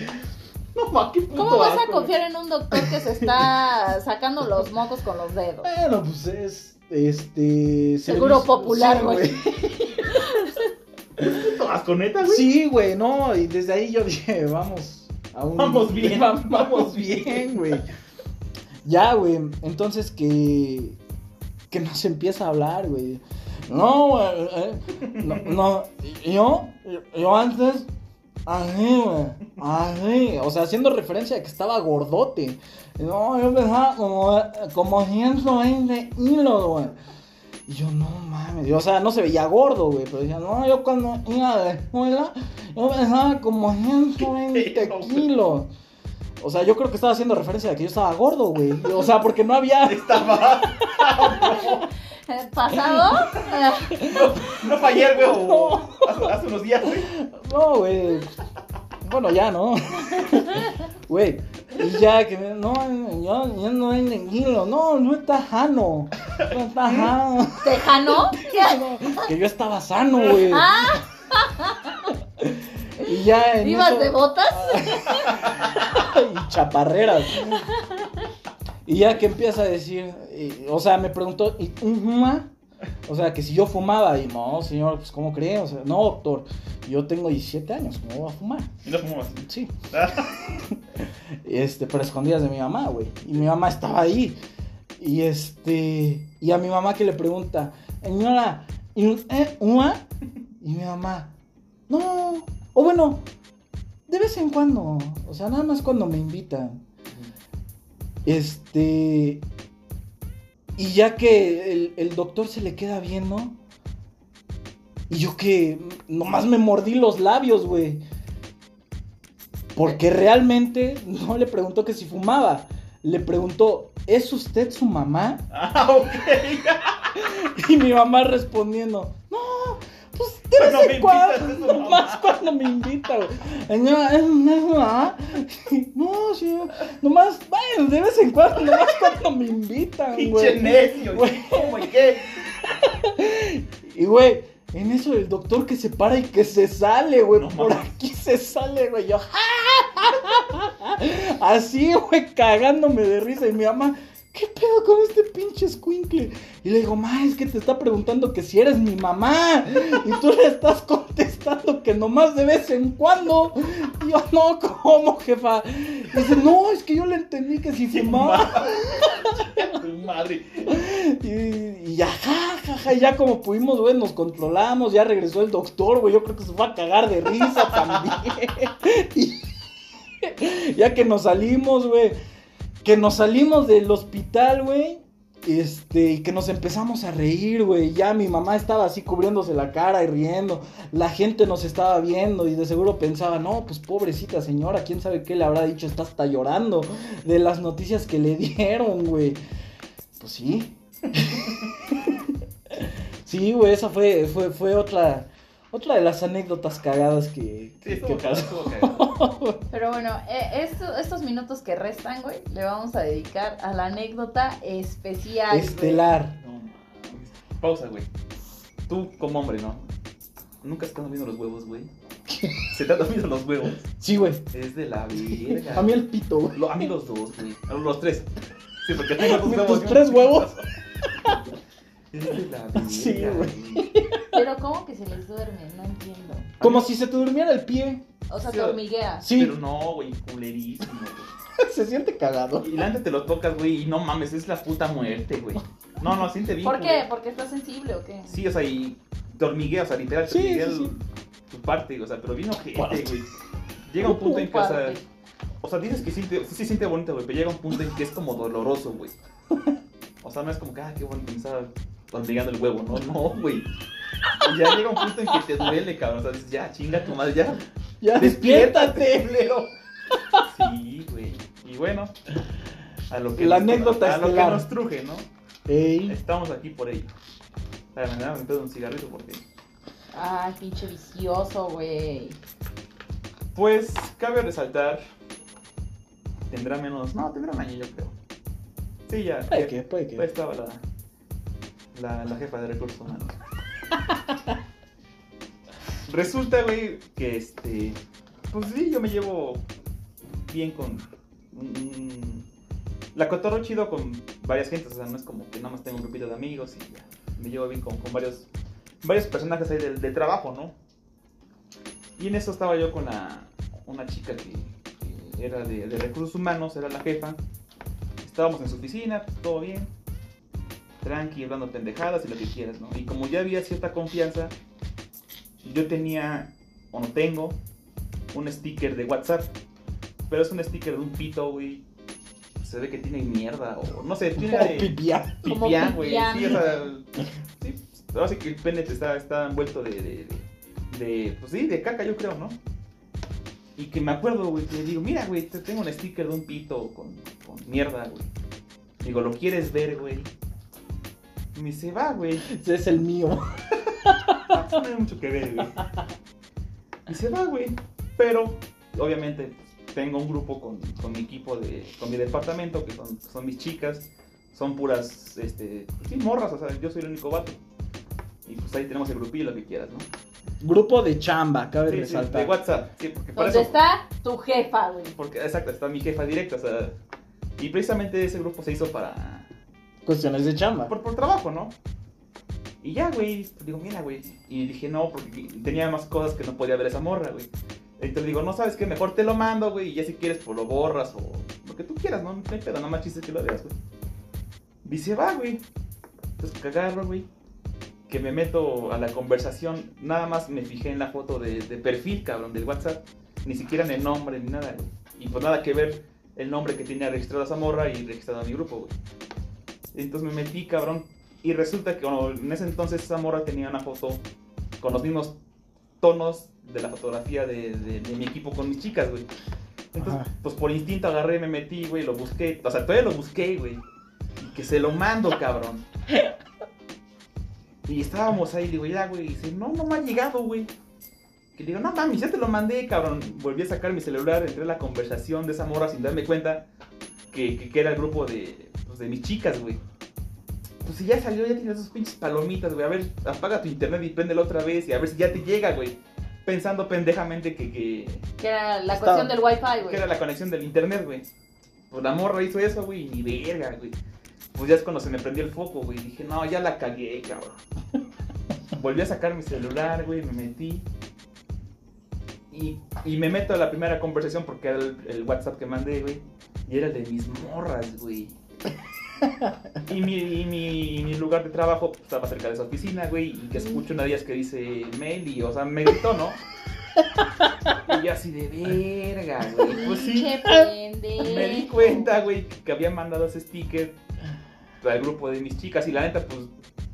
No, ma, qué puto ¿Cómo vas a confiar en un doctor que se está *laughs* sacando los mocos con los dedos? Bueno, pues es. Este. Seguro servicio- popular, sí, güey. *laughs* Puto asco, neta, güey. Sí, güey, no. Y desde ahí yo dije, vamos. Un... Vamos bien. Va- *laughs* Vamos bien, güey. Ya, güey. Entonces que. Que nos empieza a hablar, güey. No, güey. eh, no, no, yo. Yo antes. Así, güey. Así. O sea, haciendo referencia a que estaba gordote. No, yo pesaba como, como 120 kilos, güey. Y yo, no mames. O sea, no se veía gordo, güey. Pero decía, no, yo cuando iba a la escuela, yo pesaba como 120 Feo, güey. kilos. O sea, yo creo que estaba haciendo referencia a que yo estaba gordo, güey. O sea, porque no había. *laughs* Estaba. *laughs* ¿Pasado? Eh, No fallé el huevo. *laughs* No. Hace, hace unos días, güey. No, güey. Bueno, ya, ¿no? *laughs* Güey. Y ya que no, yo, yo no hay kilos. No, no está sano. No está sano. ¿Tejano? *laughs* Que yo estaba sano, güey. Ah, Y ya en ¿ibas eso- de botas? *laughs* y chaparreras. Y ya que empieza a decir, y- o sea, me preguntó, ¿y fuma? O sea, que si yo fumaba, y no, señor, pues, ¿cómo cree? O sea, no, doctor, yo tengo 17 años, ¿cómo voy a fumar? Y no fumamos. Sí. *laughs* Este, pero escondidas de mi mamá, güey. Y mi mamá estaba ahí. Y este, y a mi mamá que le pregunta, señora, ¿y fuma? Y mi mamá, no, o bueno, de vez en cuando, o sea, nada más cuando me invitan. Este, y ya que el, el doctor se le queda viendo, y yo que nomás me mordí los labios, güey. Porque realmente no le preguntó que si fumaba. Le preguntó, ¿es usted su mamá? Ah, ok. *laughs* Y mi mamá respondiendo, de vez en cuando, invitas, es su mamá". nomás cuando me invita, güey. No, sí, nomás, bueno, de vez en cuando, nomás cuando me invitan, Pinche güey. necio. Güey. ¿Cómo y qué? Y, güey, en eso el doctor que se para y que se sale, güey. No por mames. aquí se sale, güey. Yo, *laughs* así, güey, cagándome de risa. Y mi mamá, ¿qué pedo con este pinche escuincle? Y le digo, ma, es que te está preguntando que si eres mi mamá. Y tú le estás contestando que nomás de vez en cuando. Y yo, no, ¿cómo, jefa? Y dice, no, es que yo le entendí que si fumaba. Madre. Y, y ya, ja, ja, ja, ya como pudimos, güey, nos controlamos, ya regresó el doctor, güey, yo creo que se fue a cagar de risa también. *laughs* Y ya que nos salimos, güey, que nos salimos del hospital, güey, este, y que nos empezamos a reír, güey, ya mi mamá estaba así cubriéndose la cara y riendo, la gente nos estaba viendo y de seguro pensaba, no, pues pobrecita señora, quién sabe qué le habrá dicho, está hasta llorando de las noticias que le *laughs* dieron, güey. Pues sí. *laughs* sí, güey, esa fue, fue, fue otra, otra de las anécdotas cagadas que, Sí, que cagado, pasó. estuvo cagado. *laughs* Pero bueno, eh, esto- estos minutos que restan, güey, le vamos a dedicar a la anécdota especial. güey. Estelar. No mames. Pausa, güey. tú como hombre, ¿no? Nunca se te han dormido los huevos, güey. *laughs* Se te han dormido los huevos. Sí, güey. Es de la *laughs* verga. A mí el pito, güey. A mí los dos, güey. A Los tres. Sí, porque tengo dos ¿Tus huevos. tres huevos? Es de la verga. Sí, güey. Pero ¿cómo que se les duerme? No entiendo. Como si se te durmiera el pie. O sea, Sí, te hormigueas. Sí, Pero no, güey, culerísimo, güey. *laughs* se siente cagado. Y la neta te lo tocas, güey, y no mames, es la puta muerte, güey. No, no, siente bien. ¿Por qué? culero. ¿Porque estás sensible o qué? Sí, o sea, y te hormiguea, o sea, literal, te Sí, hormiguea sí, el- sí. tu parte, o sea, pero bien ojete, Parte. güey. Llega un punto en que, o sea, Parte. o sea, dices que siente, sí se siente bonito, güey, pero llega un punto en que es como doloroso, güey. O sea, no es como que, ah, qué bueno que me estaba hormigueando el huevo, no, no, güey. Y ya llega un punto en que te duele, cabrón, o sea, ya, chinga tu madre, ya, Ya despiértate, culero. Sí, güey. Y bueno, a lo que La nos- anécdota a lo que estelar. nos truje, ¿no? Ey. Estamos aquí por ello. A la mañana me pedo un cigarrito porque. Ay, pinche vicioso, güey. Pues cabe resaltar. Tendrá menos. No, tendrá un año, yo creo. Sí, ya. Puede ya- que, puede que. estaba la, la, jefa de recursos humanos. *laughs* Resulta, güey, que este. Pues sí, yo me llevo bien con. la cotorro chido con varias gentes, o sea, no es como que nada más tengo un grupito de amigos y ya. Me llevo bien con, varios, varios personajes ahí del, del trabajo, ¿no? Y en eso estaba yo con la, una chica que, era de, de recursos humanos, era la jefa. Estábamos en su oficina, todo bien. Tranqui, hablando pendejadas y lo que quieras, ¿no? Y como ya había cierta confianza, yo tenía, o no tengo, un sticker de WhatsApp. Pero es un sticker de un pito, güey. Se ve que tiene mierda, o no sé, tiene... Oh, pipia. Como Pipián, güey. pipián. Sí, o sea. Sí, ahora sí que el pene te está, está envuelto de, de, de, de, Pues sí, de caca, yo creo, ¿no? Y que me acuerdo, güey, que le digo, mira, güey, te tengo un sticker de un pito con, con mierda, güey. Digo, ¿lo quieres ver, güey? Me dice, va, güey. Ese es el mío. No tiene mucho que ver, güey. Y se va, güey. Pero, obviamente, pues, tengo un grupo con, con mi equipo, de, con mi departamento, que son, son mis chicas. Son puras, este, sí, morras, o sea, yo soy el único vato. Y pues ahí tenemos el grupillo, lo que quieras, ¿no? Grupo de chamba, cabe Sí, sí, resaltar. de WhatsApp, sí, porque por ¿Dónde eso... está tu jefa, güey? Porque, exacto, está mi jefa directa, o sea... Y precisamente ese grupo se hizo para, Cuestiones de chamba. por, por trabajo, ¿no? Y ya, güey, digo, mira, güey. Y dije, no, porque tenía más cosas que no podía ver esa morra, güey. Entonces digo, no sabes qué, mejor te lo mando, güey. Y ya si quieres, pues lo borras o lo que tú quieras, ¿no? No hay pedo, nada más chistes que lo veas, güey. Dice, va, güey. Entonces que agarro, güey. Que me meto a la conversación. Nada más me fijé en la foto de, de perfil, cabrón, del WhatsApp. Ni siquiera en el nombre ni nada, güey. Y pues nada que ver el nombre que tenía registrado esa morra y registrado a mi grupo, güey. Entonces me metí, cabrón. Y resulta que bueno, en ese entonces esa morra tenía una foto con los mismos tonos de la fotografía de, de- de mi equipo con mis chicas, güey. Entonces, Ajá. pues por instinto agarré, me metí, güey, lo busqué. O sea, todavía lo busqué, güey. Y que se lo mando, cabrón. Y estábamos ahí, digo, ya, güey. Y dice, no, no me ha llegado, güey. Que digo, no mames, ya te lo mandé, cabrón. Volví a sacar mi celular, entré a la conversación de esa morra sin darme cuenta que, que- que era el grupo de, pues, de mis chicas, güey. Pues si ya salió, ya tienes esos pinches palomitas, güey. A ver, apaga tu internet y préndelo otra vez y a ver si ya te llega, güey. Pensando pendejamente que, que, Que era la Estaba- cuestión del wifi, que güey. era la conexión del internet, güey. Pues la morra hizo eso, güey, y ni verga, güey. Pues ya es cuando se me prendió el foco, güey. Dije, no, ya la cagué, cabrón. *laughs* Volví a sacar mi celular, güey, me metí. Y, y me meto a la primera conversación porque era el, el WhatsApp que mandé, güey. Y era el de mis morras, güey. *laughs* Y mi, y mi, y mi lugar de trabajo pues, estaba cerca de esa oficina, güey. Y que escucho una de ellas que dice Meli, o sea, me gritó, ¿no? *laughs* Y yo así de verga, güey. Pues sí. Me di cuenta, güey, que había mandado ese sticker al grupo de mis chicas. Y la neta, pues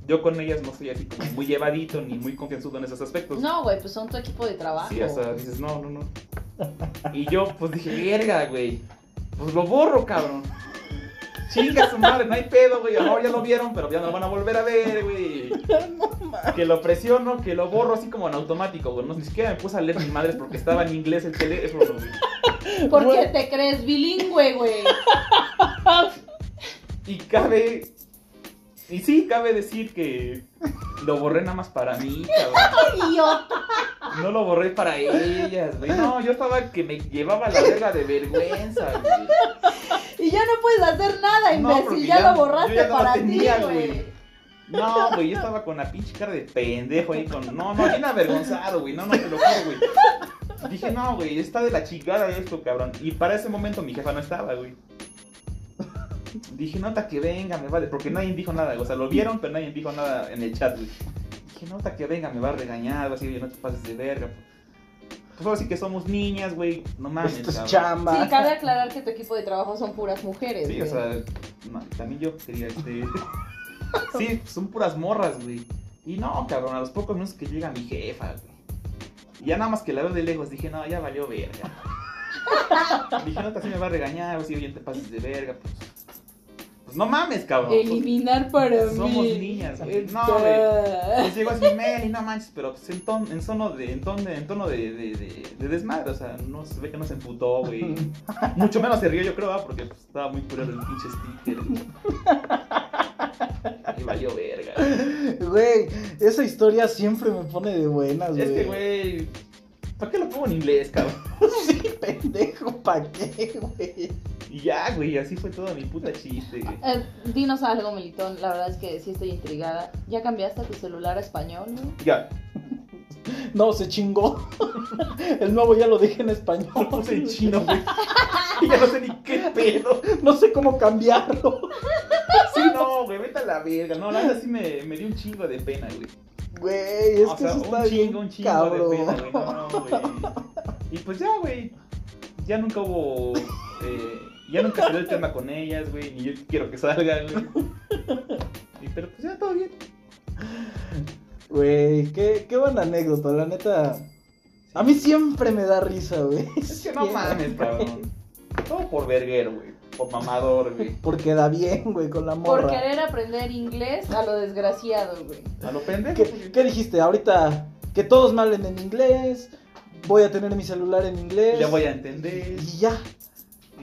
yo con ellas no soy así como muy llevadito ni muy confianzudo en esos aspectos. No, güey, pues son tu equipo de trabajo. Sí, hasta dices, no, no, no. Y yo, pues dije, verga, güey. Pues lo borro, cabrón. Chinga su madre, no hay pedo, güey. A lo mejor ya lo vieron, pero ya no lo van a volver a ver, güey. Que lo presiono, que lo borro así como en automático, güey. No, ni siquiera me puse a leer mis madres porque estaba en inglés el teléfono, güey. Porque Güey. te crees bilingüe, güey. Y cabe. Y sí, cabe decir que Lo borré nada más para mí, cabrón. *laughs* Idiota. No lo borré para ellas, güey. No, yo estaba que me llevaba la verga de vergüenza, güey. Y ya no puedes hacer nada, No, imbécil. porque ya, ya- lo borraste ya no para ti, güey. No, güey, yo estaba con la pinche cara de pendejo ahí con. No, no, bien avergonzado, güey. No, no te lo juro, güey. Dije, no, güey, está de la chingada esto, cabrón. Y para ese momento mi jefa no estaba, güey. Dije, nota que venga, me vale. Porque nadie dijo nada, o sea, lo vieron, pero nadie dijo nada en el chat, güey. Dije, nota que venga, me va a regañar, va a decir, oye, no te pases de verga. Pues ahora sí que somos niñas, güey. No mames, Esto es chamba. Sí, cabe aclarar que tu equipo de trabajo son puras mujeres. Sí, o sea, no, también yo quería este. *laughs* sí, son puras morras, güey. Y no, cabrón, a los pocos minutos que llega mi jefa, güey. Y ya nada más que la veo de lejos, dije, no, ya valió verga. *laughs* dije, no, así me va a regañar, así, oye, te pases de verga, pues. No mames, cabrón. Eliminar para mí. Somos niñas, güey. No, güey. Pues llegó así, Meli, no manches, pero pues en, ton- en tono de, en tono de, en tono de, de, de- de desmadre, o sea, no se ve que no se emputó, güey. *laughs* Mucho menos se rió, yo creo, ¿va? porque pues, estaba muy curioso el pinche sticker. *laughs* Y valió verga. Güey, esa historia siempre me pone de buenas, güey. Es que, güey, ¿para qué lo pongo en inglés, cabrón? *laughs* Sí, pendejo, ¿pa' qué, güey? Y ya, güey, así fue todo mi puta chiste, güey. Eh, dinos algo, Melitón. La verdad es que sí estoy intrigada. ¿Ya cambiaste tu celular a español, güey? Ya, *laughs* No, se chingó. *laughs* El nuevo ya lo dije en español. lo puse en chino, güey. Y ya no sé ni qué pedo. No sé cómo cambiarlo. Sí, no, güey, vete a la verga. No, la verdad sí me, me dio un chingo de pena, güey. Güey, es o que sea, eso un está chingo, bien un chingo cabrón. de pena, güey. No, güey. Y pues ya, güey. Ya nunca hubo. eh, ya nunca salió el tema con ellas, güey. Ni yo quiero que salga, güey. Y, pero pues ya todo bien. Güey, qué, qué buena anécdota, la neta. A mí siempre me da risa, güey. Es que no *laughs* mames, cabrón. Todo por verguero, güey. Por mamador, güey. *laughs* Porque da bien, güey, con la Por morra. querer aprender inglés a lo desgraciado, güey. A lo pendejo. ¿Qué, dijiste? Ahorita que todos me hablen en inglés. Voy a tener mi celular en inglés. Ya voy a entender. Y ya.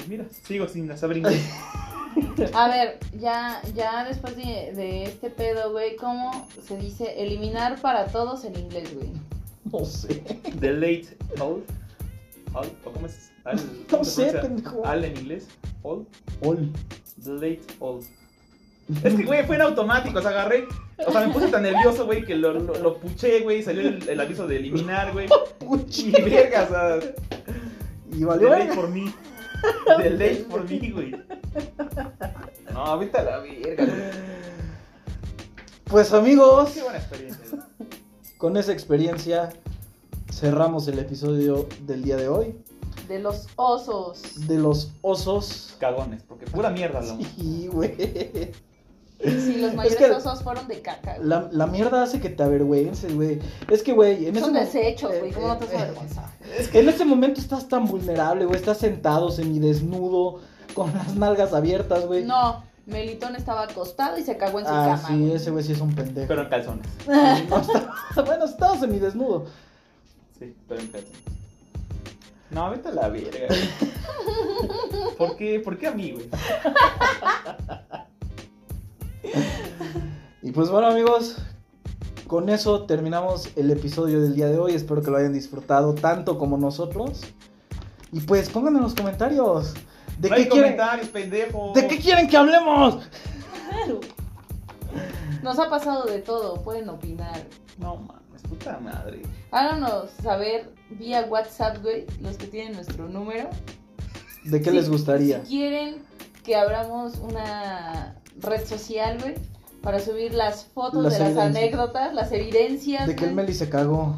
Y mira, sigo sin saber inglés. *laughs* A ver, ya, ya después de, de este pedo, güey, ¿cómo se dice eliminar para todos en inglés, güey? No sé. The late all. All, ¿o cómo es? Al, *laughs* No ¿cómo se sé, pendejo. Al en inglés. All. Ol. The late all. *laughs* Es que, güey, fue en automático, o sea, agarré. O sea, me puse tan nervioso, güey, que lo, lo, lo puché, güey, salió el, el aviso de eliminar, güey. *laughs* Y verga, o sea, Y valió. the late verga. for me. The late for me, güey. No, ahorita a la verga, güey. Pues amigos, Qué buena experiencia. con esa experiencia cerramos el episodio del día de hoy. De los osos. De los osos. Cagones, porque pura mierda hablamos. Sí, güey. Sí, los mayores que- osos fueron de caca, güey. La, la mierda hace que te avergüences, güey. Es que, güey, en ese Son mo- desechos, güey. eh, ¿Cómo no te eh, vas a avergonzar? En ese momento estás tan vulnerable, güey. Estás sentado semidesnudo, con las nalgas abiertas, güey. No, Melitón estaba acostado y se cagó en su ah, cama. sí, güey. ese güey sí es un pendejo. Pero en calzones. No, *laughs* estaba- bueno, estaba semidesnudo. Sí, pero en calzones. No, vete a la verga. güey. *laughs* ¿Por qué? ¿Por qué a mí, güey? Y pues bueno, amigos, con eso terminamos el episodio del día de hoy. Espero que lo hayan disfrutado tanto como nosotros. Y pues pónganme en los comentarios. ¿De no qué hay quieren? comentarios, pendejo. ¿De qué quieren que hablemos? Nos ha pasado de todo, pueden opinar. No mames, puta madre. Háganos saber vía WhatsApp, güey, los que tienen nuestro número. ¿De qué Si- les gustaría? Si quieren que abramos una red social, güey, para subir las fotos Las de las anécdotas, las evidencias. De que el. Meli se cagó.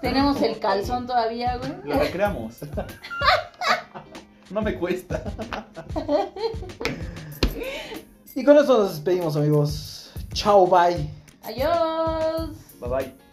Tenemos el calzón todavía, güey. *laughs* Lo recreamos. *laughs* no me cuesta. Y con eso nos despedimos, amigos. Chao, bye. Adiós. Bye bye.